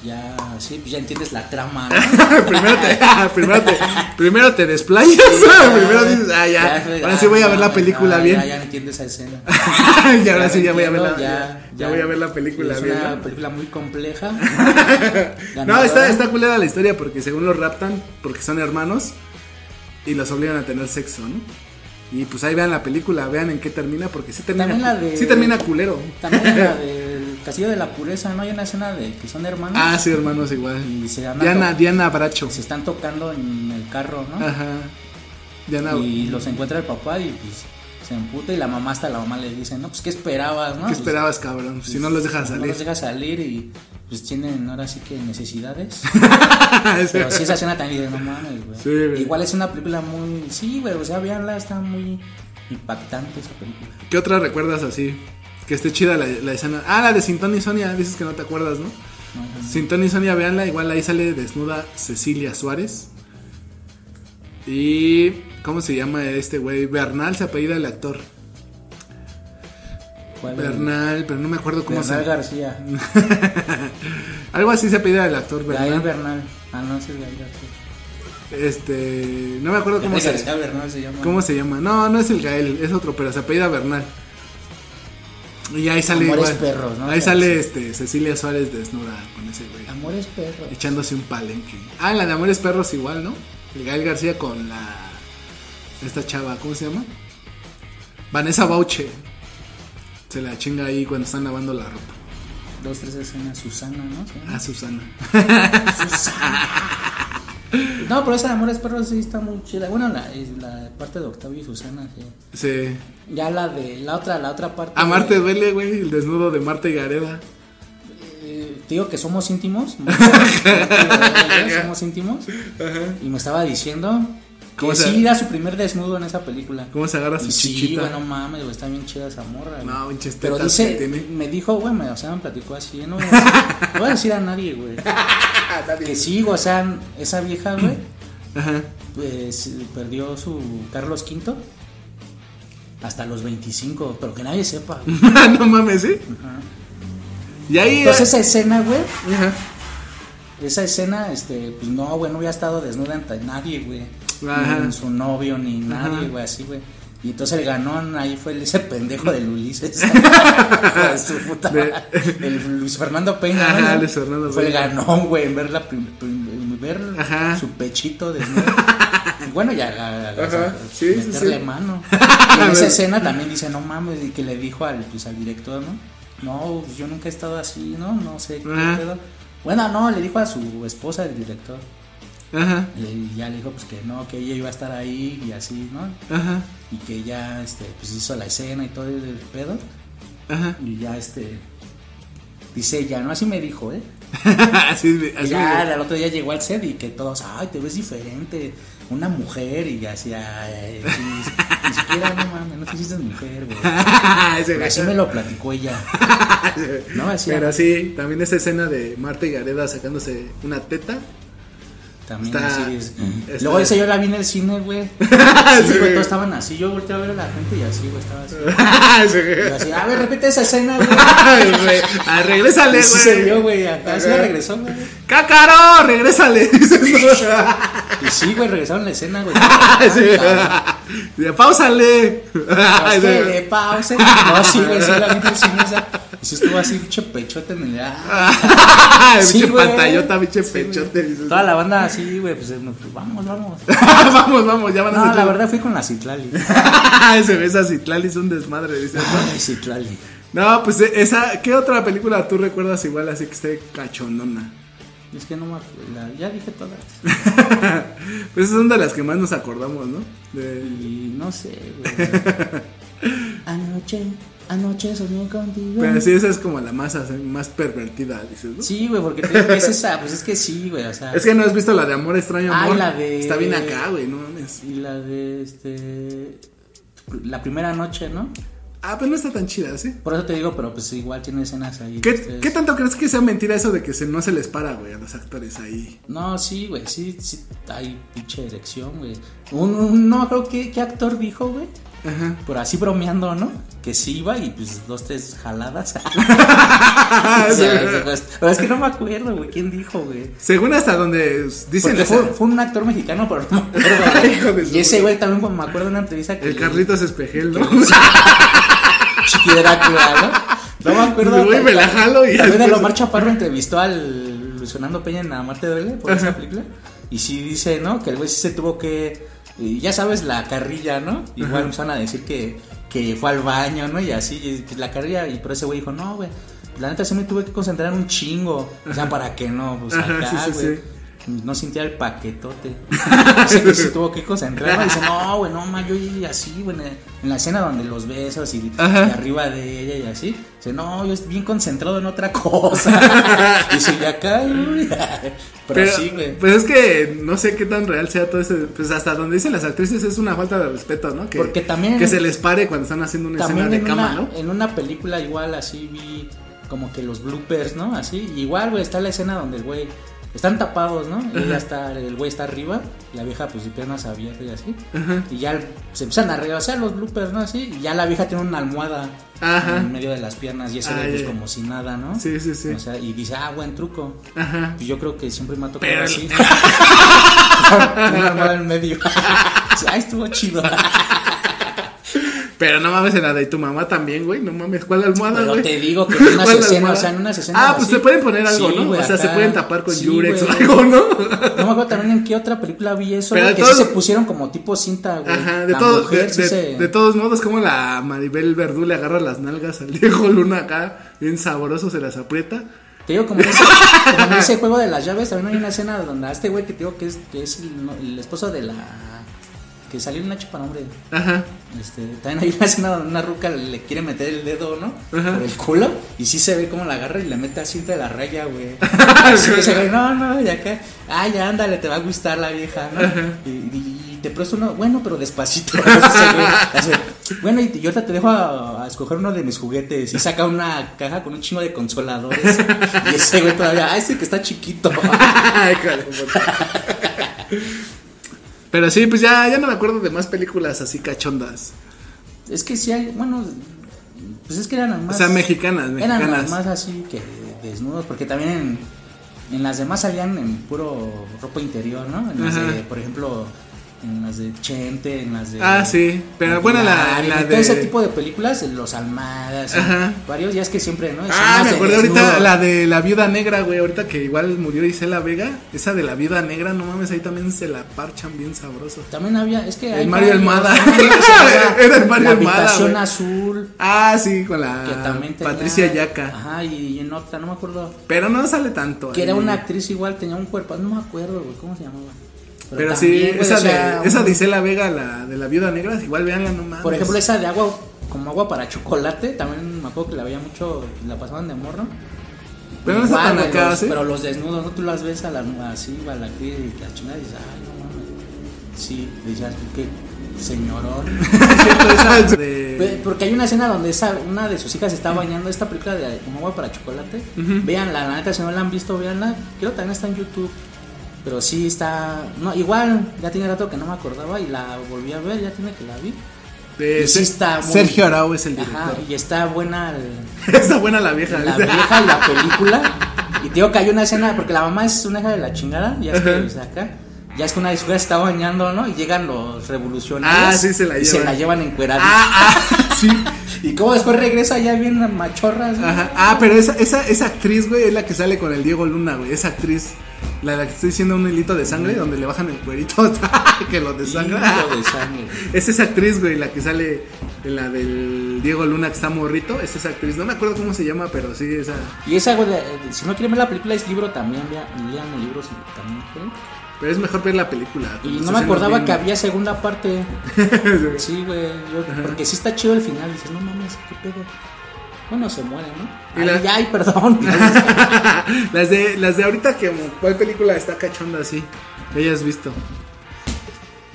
ya, sí, pues ya entiendes la trama, ¿no? primero, te, primero, te, primero te desplayas. primero dices, ah, ya. ahora sí voy a ver la película bien. Ya, ya entiendo esa escena. y ahora sí ya voy a ver la, ya, ya voy a ver la película es bien. una ¿no? película muy compleja. No, está, está culera la historia porque según los raptan, porque son hermanos y los obligan a tener sexo, ¿no? Y pues ahí vean la película, vean en qué termina, porque sí termina, de- sí termina culero. También la del Castillo de la Pureza, ¿no? Hay una escena de que son hermanos. Ah, sí, hermanos, igual. Y se Diana, Diana Bracho. se están tocando en el carro, ¿no? Ajá. Diana, Y los encuentra el papá y pues se emputa y la mamá hasta la mamá le dice, no, pues ¿qué esperabas, no? ¿qué Pues, esperabas, cabrón? Si no los dejas No salir. los deja salir y pues tienen ahora sí que necesidades. Pero sí esa escena también dice, no mames, güey. Sí, güey. Igual es una película muy, sí, güey, o sea, veanla, está muy impactante esa película. ¿Qué otra recuerdas así? Que esté chida la, la escena. Ah, la de Sintón y Sonia, dices que no te acuerdas, ¿no? No, no. Sintón y Sonia, veanla, igual ahí sale desnuda Cecilia Suárez. Y. ¿Cómo se llama este güey? Bernal se apellida el actor. Bernal, pero no me acuerdo cómo Bernal se García. Algo así se apellida el actor Gael Bernal. Bernal. Ah, no, ese es Gael García. Este. No me acuerdo cómo se, García Bernal se llama. cómo se llama. No, no es el Gael, es otro, pero se apellida Bernal. Y ahí sale Amores igual. perros, ¿no? Ahí sale este Cecilia Suárez desnuda con ese güey. Amores perros. echándose un palenque. Ah, la de Amores Perros igual, ¿no? El Gael García con la. Esta chava, ¿cómo se llama? Vanessa Bauche. Se la chinga ahí cuando están lavando la ropa. Dos, tres escenas. Susana, ¿no? Ah, Susana. No, pero esa de Amores perros sí está muy chida. Bueno, la, la parte de Octavio y Susana, sí. Sí. Ya la de la otra, la otra parte. A Marte de- duele, güey, el desnudo de Marta y Gareda. eh, te digo que somos íntimos. somos íntimos. Y me estaba diciendo ¿Cómo se- sí era su primer desnudo en esa película. ¿Cómo se agarra su Y sí, chichita? bueno, mames, güey, está bien chida esa morra. güey. No, pinches Pero tetas dice, que tiene. me dijo, güey, me, o sea, me platicó así, no voy a decir, no voy a, decir a nadie, güey. que sí, o sea, esa vieja, güey, Ajá. pues perdió su Carlos V hasta los 25, pero que nadie sepa. no mames, ¿sí? Y ahí. Entonces esa escena, güey, Ajá. esa escena, este, pues no, güey, no había estado desnuda ante nadie, güey. Ajá. Ni su novio, ni nadie, güey, así, güey. Y entonces el ganón ahí fue ese pendejo del Ulises. Su puta De-. El Luis Fernando Peña. Ajá, ¿no? Luis Fernando Fue el ganón, güey, en ver, la ver Ajá. su pechito desnudo. Y bueno, ya a- a- Ajá, sí, meterle sí. mano. Y en esa escena también dice, no mames, y que le dijo al, pues, al director, ¿no? no, pues yo nunca he estado así, ¿no? No sé qué pedo. Bueno, no, le dijo a su esposa, el director. Ajá, Y ya le dijo pues que no, que ella iba a estar ahí y así, ¿no? ajá, Y que ya este, pues hizo la escena y todo el pedo. ajá. Y ya este. Dice ella, ¿no? Así me dijo, ¿eh? así, así. ya al otro día llegó al set y que todos, ay, te ves diferente, una mujer y así, ay, ni siquiera, no mames, no te hiciste mujer, güey. Así me lo platicó ella. No, así Pero sí, también esa escena de Marta y Gareda sacándose una teta. También Está- así es. está- Luego ese yo la vi en el cine, güey. Sí, güey, güey. todos estaban así. Yo volteé a ver a la gente y así, güey, estaba así. Sí, Y así, a ver, repite esa escena, güey. Güey. Ah, regrésale, Y sí se güey. vio, güey. Acá sí regresó, güey. ¡Cácaro! ¡Regrésale! Y sí, güey, regresaron la escena, güey. Sí. Páusale. Es que le pause. No, sí, güey, sí, la vi en el cine esa. Y sí estuvo así, pinche pechote en el. Ah, Sí, pantallota, pinche Sí, pechote. dices. Toda la banda así, güey, pues no, pues, vamos, vamos. vamos, vamos, ya van a No, la verdad fui con la Citlali. Ese ves a Citlali es un desmadre, dices. Ay, Citlali. No, pues eh, esa, ¿qué otra película tú recuerdas igual así que esté cachondona? Es que no me la- Ya dije todas. Pues esas son de las que más nos acordamos, ¿no? De- Y no sé, güey. Anoche, anoche soñé contigo. Pero sí, esa es como la más, más pervertida, dices, ¿no? Sí, güey, porque te es esa. Pues es que sí, güey, o sea. Es que no has visto la de Amor Extraño Ay, Amor. la de- Está bien acá, güey, no mames. Y la de este. La primera noche, ¿no? Ah, pero no está tan chida, ¿sí? Por eso te digo, pero pues igual tiene escenas ahí. ¿Qué, ¿Qué tanto crees que sea mentira eso de que se, no se les para, güey, a los actores ahí? No, sí, güey, sí, sí, hay pinche erección, güey. Un, un- no creo que qué actor dijo, güey. Ajá. Por así bromeando, ¿no? Que sí iba y pues dos, tres jaladas. O sea, pues, pero es que no me acuerdo, güey, quién dijo, güey. Según hasta donde dicen fue, fue un actor mexicano, pero no me acuerdo. güey. Y ese güey también pues, me acuerdo de una entrevista que el Carlitos Espejel, ¿no? ¿no? No me acuerdo. Güey, me la jalo y También después- Omar Chaparro entrevistó al Luis Fernando Peña en La Marte Duele por esa película. Y sí dice, ¿no? Que el güey sí se tuvo que. Y ya sabes, la carrilla, ¿no? Igual empezaron a decir que, que fue al baño, ¿no? Y así, y que la carrilla. Y pero ese güey dijo, no, güey. La neta sí me tuve que concentrar un chingo. O sea, ¿para qué no? Pues acá, sí, sí, güey. sí. No sentía el paquetote. Dice que se tuvo que concentrar. Dice, no, güey, no, ma, yo y así, güey. En la escena donde los besos y, y arriba de ella y así. Dice, no, yo estoy bien concentrado en otra cosa. Dice, y acá, güey. Pero, Pero, sí, güey. pues es que no sé qué tan real sea todo ese. Pues hasta donde dicen las actrices es una falta de respeto, ¿no? Que, Porque también- Que se les pare cuando están haciendo una escena en de cama, una, ¿no? en una película igual así vi como que los bloopers, ¿no? Así, igual, güey, está la escena donde el güey están tapados, ¿no? Y ella está, el güey está arriba, la vieja pues de piernas abiertas y así. Y ya se empiezan a regresar los bloopers, ¿no? Así, y ya la vieja tiene una almohada Ajá. en medio de las piernas y ese Ah, güey pues ya. como si nada, ¿no? Sí, sí, sí. O sea, y dice, ah, buen truco. Ajá. Pues yo creo que siempre me ha tocado Pero- así. una almohada en medio. Sí, Ay, estuvo chido. Pero no mames en la de tu mamá también, güey. No mames, ¿cuál almohada, Pero güey? te digo que en unas ¿Cuál escenas, o sea, en unas escenas Ah, pues así. se pueden poner algo, Sí, ¿no? o sea, se pueden tapar con Sí, Yurex o algo, ¿no? No me acuerdo también en qué otra película vi eso, Pero que todos- sí se pusieron como tipo cinta, güey. Ajá, de, todo- mujer de, sí de- se- de todos modos, como la Maribel Verdú le agarra las nalgas al Diego Luna acá, bien sabroso, se las aprieta. Te digo, como en, ese, como en ese juego de las llaves, también hay una escena donde a este güey que te digo que es, que es el esposo de la... Que salió en Nacho para hombre. Ajá. Este, también hay una escena donde una ruca le quiere meter el dedo, ¿no? Ajá. Por el culo. Y sí se ve como la agarra y le mete así entre la raya, güey. Así que se ve, no, no, y acá. Ah, ya ándale, te va a gustar la vieja, ¿no? Y, y- y te presto uno, bueno, pero despacito. Bueno, y, yo ahorita te dejo a, a escoger uno de mis juguetes. Y saca una caja con un chingo de consoladores. Y ese güey todavía, ah, ese que está chiquito. Pero sí, pues ya, ya no me acuerdo de más películas así cachondas. Es que sí hay, bueno, pues es que eran más. O sea, mexicanas, Eran mexicanas. las más así que desnudos, porque también en, en las demás salían en puro ropa interior, ¿no? En las de, por ejemplo, en las de Chente, en las de. Ah, sí, pero bueno, la, la en todo ese de... tipo de películas, los Almadas, Ajá. varios, ya es que siempre, ¿no? Ah, Escenas me de acordé ahorita la de la viuda negra, güey. Ahorita que igual murió Isela Vega. Esa de la viuda negra, no mames, ahí también se la parchan bien sabroso. También había, es que. El Mario Almada. Era el Mario La Almada, habitación güey. azul. Ah, sí, con la Que también tenía- Patricia Yaca. Ajá, y en otra, no me acuerdo. Pero no sale tanto. Que era ahí. una actriz igual, tenía un cuerpo, no me acuerdo, güey, ¿cómo se llamaba? Pero, también, sí, esa, o sea, de, esa de Isela Vega, la de la viuda negra, igual veanla, no mames. Por ejemplo, esa de agua, como agua para chocolate, también me acuerdo que la veía mucho, la pasaban de morro. Pero no está tan acá, los- ¿sí? Pero los desnudos, ¿no? Tú las ves a la así, a la actriz y la chingada y dices, ay, no mames. Sí, decías, qué señorón. De- Pe- Porque hay una escena donde esa, una de sus hijas está bañando esta película de como agua para chocolate. Veanla, la neta, si no la han visto, veanla. Creo que también está en YouTube. Pero sí está. No, igual, ya tiene rato que no me acordaba y la volví a ver, ya tiene que la vi. sí está muy- Sergio Arau es el director. Ajá, y está buena el- Está buena la vieja. la vieja y la película. Y te digo que hay una escena, porque la mamá es una hija de la chingada, ya es que acá. Ya es que una de sus hijas está bañando, ¿no? Y llegan los revolucionarios. Ah, sí, se la y se llevan. la llevan encuerada. Ah, ah, sí. Y cómo después regresa ya bien machorras. Ajá. Ah, pero esa, esa, esa actriz, güey, es la que sale con el Diego Luna, güey. Esa actriz, la de la que estoy diciendo un hilito de sangre, donde le bajan el cuerito que lo desangra. Hilo de sangre. Es esa actriz, güey, la que sale en la del Diego Luna que está morrito. Es esa actriz. No me acuerdo cómo se llama, pero sí, esa. Y esa, güey, si no quieren ver la película, es libro también. Lean, el libro si también quieren. Pero es mejor ver la película. Y no me acordaba bien- que había segunda parte. Sí, güey. yo- Porque sí está chido el final. Dices, no mames, qué pedo. Bueno, se muere, ¿no? Y la- Ay, ay, perdón. las de las de ahorita que cuál película está cachonda así que hayas visto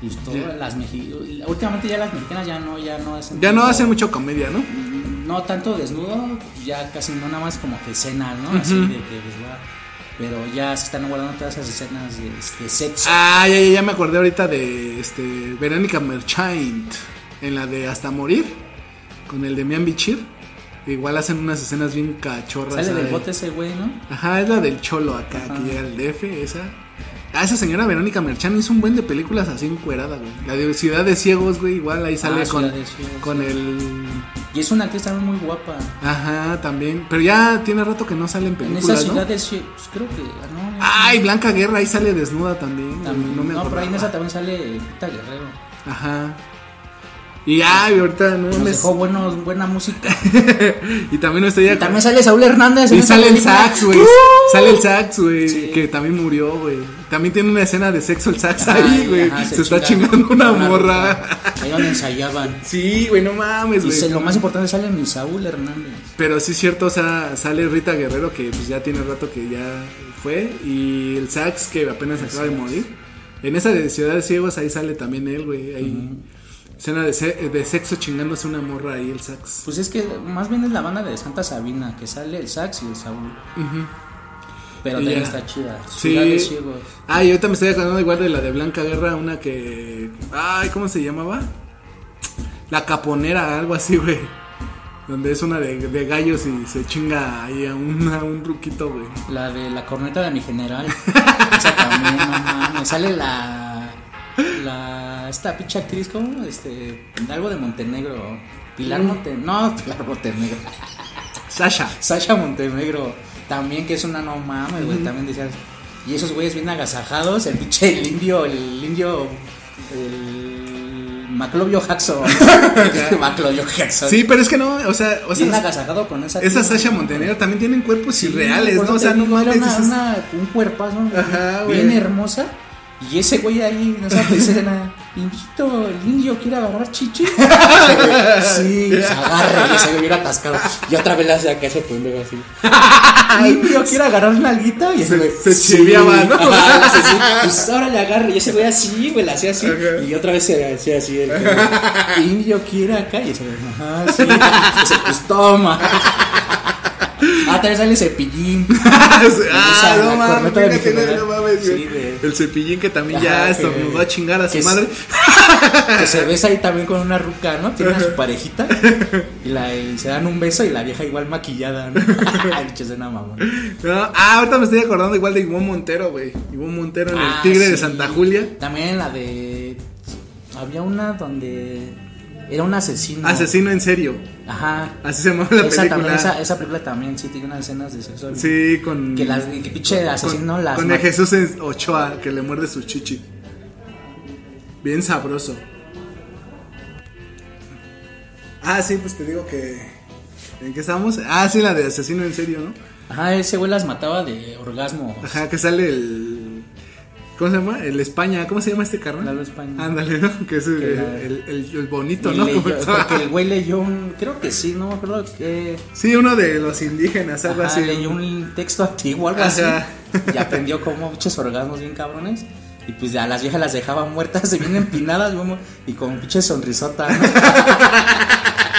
Y todas las mexi- Últimamente ya las mexicanas ya no, ya no hacen. ya no hacen mucho comedia no No tanto desnudo, ya casi no nada más como que escenas, ¿no? Así de que pues va. Pero ya se están guardando todas esas escenas de, de sexo. ah ya, ya, ya me acordé ahorita de este Verónica Merchant en la de Hasta morir con el de Mian Bichir igual hacen unas escenas bien cachorras Sale del bote ese güey, ¿no? ajá es la del cholo acá Ajá. que llega al DF esa Ah, esa señora Verónica Merchant hizo un buen de películas así encuerada, güey. La de Ciudad de Ciegos, güey, igual ahí sale Ah, con, Ciegos, con sí. el Y es una actriz también muy guapa. Ajá, también. Pero ya tiene rato que no sale en En películas, esa ciudad ¿no? de Ciegos, pues creo que. No, Ay, Blanca Guerra, ahí sale desnuda también. también, no no, pero ahí en esa también sale Rita Guerrero. Ajá. Y ay, ahorita no Nos dejó buenos, buena música. y también no estoy Y también sale Saúl Hernández. Y esa sale el sax, güey. ¡Uh! Sale el sax, güey. Sí. Que también murió, güey. También tiene una escena de sexo el sax Ajá, ahí, y- güey. Se, está chingando chinga una morra. Ahí donde ensayaban. Sí, güey, no mames, Y güey. se- lo más importante sale mi Saúl Hernández. Pero sí es cierto, o sea, sale Rita Guerrero que pues ya tiene rato que ya fue y el sax que apenas acaba de morir. En esa de Ciudad de Ciegos ahí sale también él, güey. Ahí escena de, se- de sexo chingándose una morra ahí el sax. Pues es que más bien es la banda de Santa Sabina, que sale el sax y el Saúl. Pero también está chida. Sí. De Ciegos. Ah, y ahorita me estoy acordando igual de la de Blanca Guerra, una que ay, ¿cómo se llamaba? La caponera, algo así, güey. Donde es una de, de gallos y se chinga ahí a, un- a un ruquito, güey. La de la corneta de mi general. Esa también, no mames. Sale la. La. Esta pinche actriz, ¿cómo? Este. Algo de Montenegro. Pilar Mm. Montenegro. No, Pilar Montenegro. Sasha. Sasha Montenegro. También que es una no mames, güey. También decías. Y esos güeyes bien agasajados. El pinche el indio. El indio. El. Maclovio Jackson. Maclovio Jackson. Sí, pero es que no, o sea, o Bien sea, agasajado con esa. esa Sasha ¿no? Montenegro también tienen cuerpos Sí, irreales, ¿no? O sea, no mames. una- una- un cuerpazo Ajá, güey. bien hermosa. Y ese güey ahí, no sé, escena, invito, el indio quiere agarrar chichi. sí, se agarra y ese güey era atascado. Y otra vez le hace acá ese pendejo así. El indio quiere agarrar una alguita y ese güey. se chiviaba, ¿no? Ajá, hace así, pues ahora le agarra y ese güey así, güey, le hacía así. Ajá. Y otra vez se hacía así. El indio quiere acá y ese güey, ajá, sí. Ese, pues toma. Ah, también sale cepillín. ah, no mames, no mames, güey. Sí, güey. El cepillín que también Ajá, ya estornudó a chingar a su madre. Que se besa ahí también con una ruca, ¿no? Tiene a su parejita y, la, y se dan un beso y la vieja igual maquillada, ¿no? Escena mamón. No, ah, ahorita me estoy acordando igual de Ivonne Montero, güey. Ivonne Montero en Ah, El Tigre de. Santa Julia. También la de Había una donde era un asesino. Asesino en serio. Ajá. Así se llama la esa, película. también, esa, esa película también sí tiene unas escenas de sexo. Sí, con. Que, las, que pinche asesino con, las con el Jesús en Ochoa que le muerde su chichi. Bien sabroso. Ah, sí, pues te digo que. ¿En qué estamos? Ah, sí, la de asesino en serio, ¿no? Ajá, ese güey las mataba de orgasmo. Ajá, que sale el. ¿Cómo se llama? El España. ¿Cómo se llama este carnal? Lalo España. Ándale, ¿no? Que es el, Que la- el- el- el bonito, ¿no? leyó- porque el güey leyó un. Creo que sí, no me acuerdo que. Sí, uno de los indígenas, algo Ajá, así. leyó un texto antiguo, algo Ajá. así. Y aprendió como muchos orgasmos bien cabrones. Y pues a las viejas las dejaba muertas, se bien empinadas, y con pinche sonrisota, ¿no?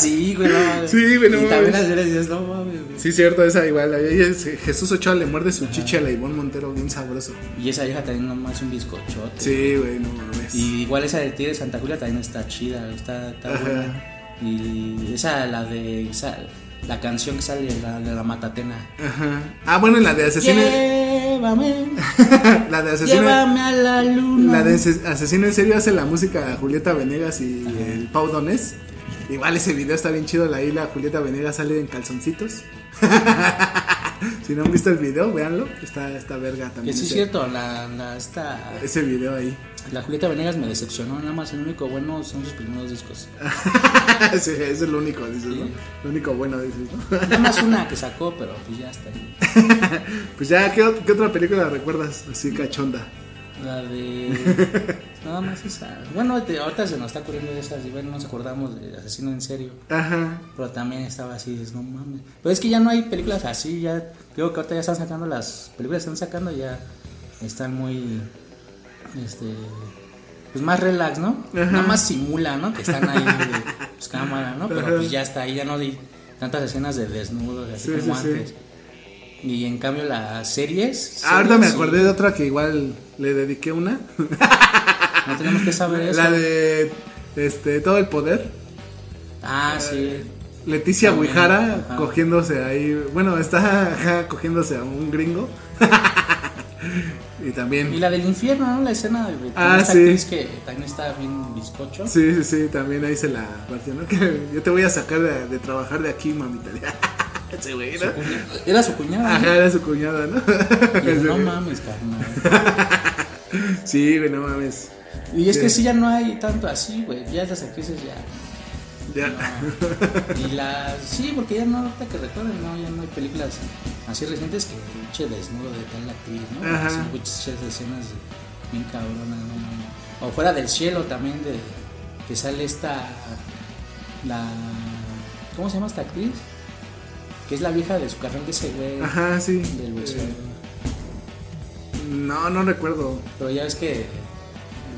sí, güey, no mames. Sí, güey, no Y también las dices, no mames, güey. Sí, cierto, esa igual. es- Jesús Ochoa le muerde su chichi a la Ivonne Montero, bien sabroso. Y esa vieja también nomás un bizcochote. Sí, güey, no mames. Y igual esa de Tigre de Santa Julia también está chida, está, está Ajá. buena. Y esa, la de. Esa, la canción que sale, la de la Matatena. Ajá. Ah, bueno, la de asesino. Llévame, La de asesino. llévame a la luna. La de ase- asesino en serio hace la música Julieta Venegas y el Pau Donés. Igual ese video está bien chido, la isla Julieta Venegas sale en calzoncitos. si no han visto el video, véanlo. Está, está verga Que también. sí es cierto, la, la, esta, ese video ahí. la Julieta Venegas me decepcionó, nada más el único bueno son sus primeros discos. sí, eso es lo único, dices, ¿no? Lo único bueno, dices, ¿no? Nada más una que sacó, pero pues ya está ahí. pues ya, ¿qué, qué otra película recuerdas así cachonda? La de. Nada más esa. Bueno, de- ahorita se nos está ocurriendo de esas, y bueno, nos acordamos de Asesino en serio. Ajá. Pero también estaba así, no mames. Pero es que ya no hay películas así, ya. Digo que ahorita ya están sacando las películas están sacando, ya están muy. Este. Pues más relax, ¿no? Nada más simula, ¿no? Que están ahí de pues, cámara, ¿no? Pero pues ya está ahí, ya no hay tantas escenas de desnudos, así Sí, como sí, sí. antes. Y en cambio las series. Ah, ahorita me acordé de otra que igual le dediqué una. No tenemos que saber eso. La de este todo el poder. Ah, sí. Leticia También, Guijara ajá. cogiéndose ahí, bueno, está ajá, cogiéndose a un gringo. y también Y la del infierno, ¿no? La escena de Ah, esta sí. actriz que también está bien bizcocho. Sí, sí, sí, también ahí se la partió, ¿no? Que yo te voy a sacar de, de trabajar de aquí, mamita. Ese güey, ¿no? Su cuña- Era su cuñada. Ajá, era su cuñada, ¿no? Y no mames, carnal. Sí, güey, no mames. Y es que Sí. ya no hay tanto así, güey. Ya las actrices ya. Ya. no. Y la. Sí, porque ya no, ahorita que recuerden, no, ya no hay películas así recientes que pinche desnudo de tal actriz, ¿no? Ajá. Así, muchas escenas bien cabronas, no. O fuera del cielo también, de que sale esta. La. ¿Cómo se llama esta actriz? Que es la vieja de su carrón que ese güey. Ajá, sí. Del boxeo. No, no recuerdo. Pero ya ves que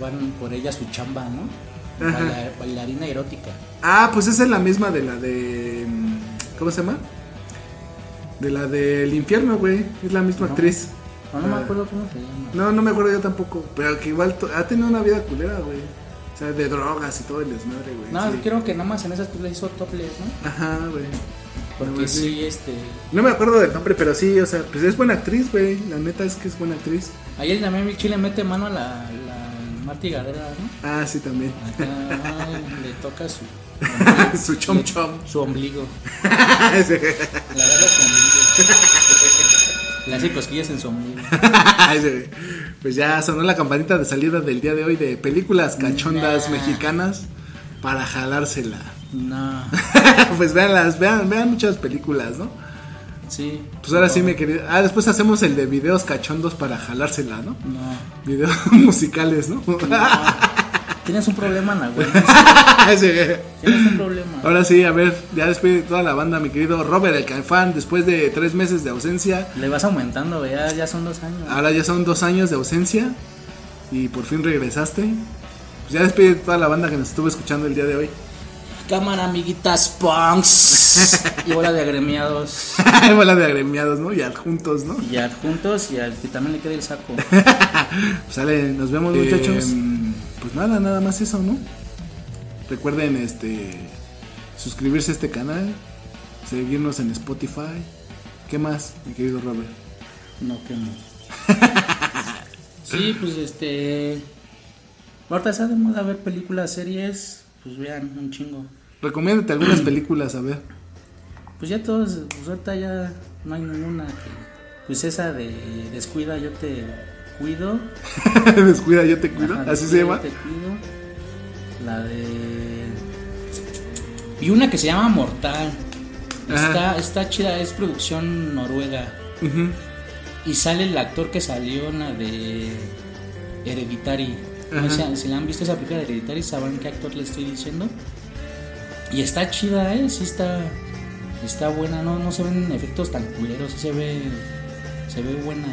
van por ella su chamba, ¿no? Ajá. Baila- bailarina erótica. Ah, pues esa es la misma de la de. mm, ¿Cómo se llama? De la del infierno, güey. Es la misma No. actriz. No, no me Ah. acuerdo cómo se llama. No, no me acuerdo yo tampoco. Pero que igual ha tenido una vida culera, güey. O sea, de drogas y todo el desmadre, güey. No, sí. creo que nada más en esas películas hizo topless, ¿no? Ajá, güey. Porque No, sí, este. No me acuerdo del nombre, pero sí, o sea, pues es buena actriz, güey. La neta es que es buena actriz. Ayer también el Chile mete mano a la, la Marti Gareda, ¿no? Ah, sí, también. Acá le toca su. Su chom le- chom. Su ombligo. Sí. La agarra su ombligo. Le hace cosquillas en su ombligo. Sí. pues ya sonó la campanita de salida del día de hoy de películas cachondas Nah. mexicanas para jalársela. No. pues véanlas, vean, vean muchas películas, ¿no? Sí. Pues ahora sí, mi querido. Ah, después hacemos el de videos cachondos para jalársela, ¿no? No. Videos musicales, ¿no? Tienes un problema, Nahuel. Sí. Tienes un problema. Ahora sí, a ver, ya despide de toda la banda, mi querido Robert el Caifán, después de tres meses de ausencia. Le vas aumentando, ya, ya son dos años. Ahora ya son dos años de ausencia y por fin regresaste. Pues ya despide de toda la banda que nos estuvo escuchando el día de hoy. Cámara, amiguitas punks. y bola de agremiados. Bola de agremiados, ¿no? Y adjuntos, ¿no? Y adjuntos y al que también le quede el saco. Pues sale, nos vemos Eh, muchachos. pues nada, nada más eso, ¿no? Recuerden este suscribirse a este canal, seguirnos en Spotify. ¿Qué más, mi querido Robert? No, que no. Sí, pues este. Ahorita está de moda ver películas, series, pues vean un chingo. Recomiéndate algunas películas, a ver. Pues ya todos, pues ahorita ya no hay ninguna que... Pues esa de Descuida, yo te cuido. Descuida, yo te cuido. Ajá, Así se llama. Yo te cuido. La de... Y una que se llama Mortal. Está, está chida, es producción noruega. Y sale el actor que salió en la de Hereditary. No sé si la han visto esa película de Hereditary, sabrán qué actor le estoy diciendo. Y está chida, ¿eh? Sí está, está buena, no, no se ven efectos tan culeros, sí se ve, se ve buena.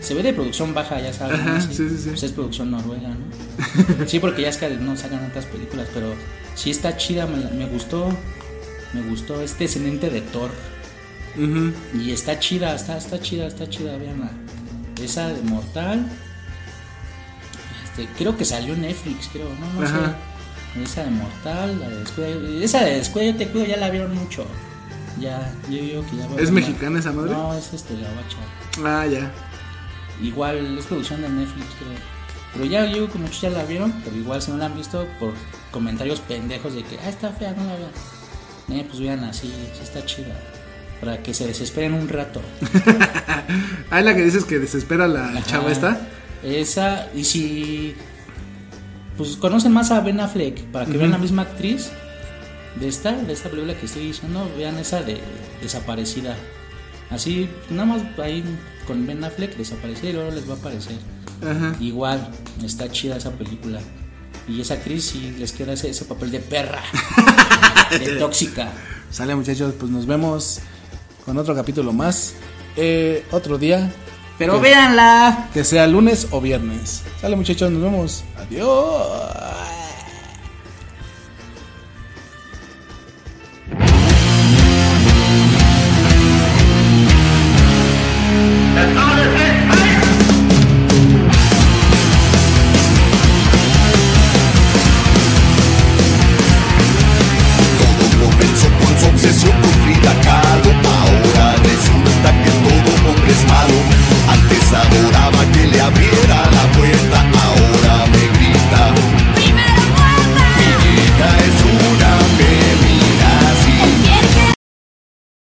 Se ve de producción baja, ya sabes. Ajá, ¿no? sí, sí, sí. Pues es producción noruega, ¿no? sí, porque ya es que no sacan otras películas, pero sí está chida, me, me gustó. Me gustó este descendiente de Thor. Ujú. Y está chida, está, está chida, está chida, veanla. Esa de Mortal. Este, creo que salió en Netflix, creo, no, no Ajá. sé. Esa de Mortal, la de Descuida. Esa de Descuida yo te cuido, ya la vieron mucho. Ya, yo digo que ya a ¿Es mexicana esa madre? No, es este, gabacha. Ah, ya. Igual es producción de Netflix, creo. Pero ya yo que muchos ya la vieron, pero igual si no la han visto por comentarios pendejos de que, ah, está fea, no la vean. Eh, pues vean así, sí está chida. Para que se desesperen un rato. Ah, la que dices que desespera la Ajá. chava esta. Esa, y si pues conocen más a Ben Affleck, para que vean la misma actriz de esta, de esta película que estoy diciendo, vean esa de Desaparecida. Así, nada más ahí con Ben Affleck desaparecida y luego les va a aparecer. Igual, está chida esa película. Y esa actriz sí les queda ese, ese papel de perra, de tóxica. Sale muchachos, pues nos vemos con otro capítulo más. Eh, otro día. Pero Que- véanla. Que sea lunes o viernes. Sale muchachos, nos vemos. Adiós.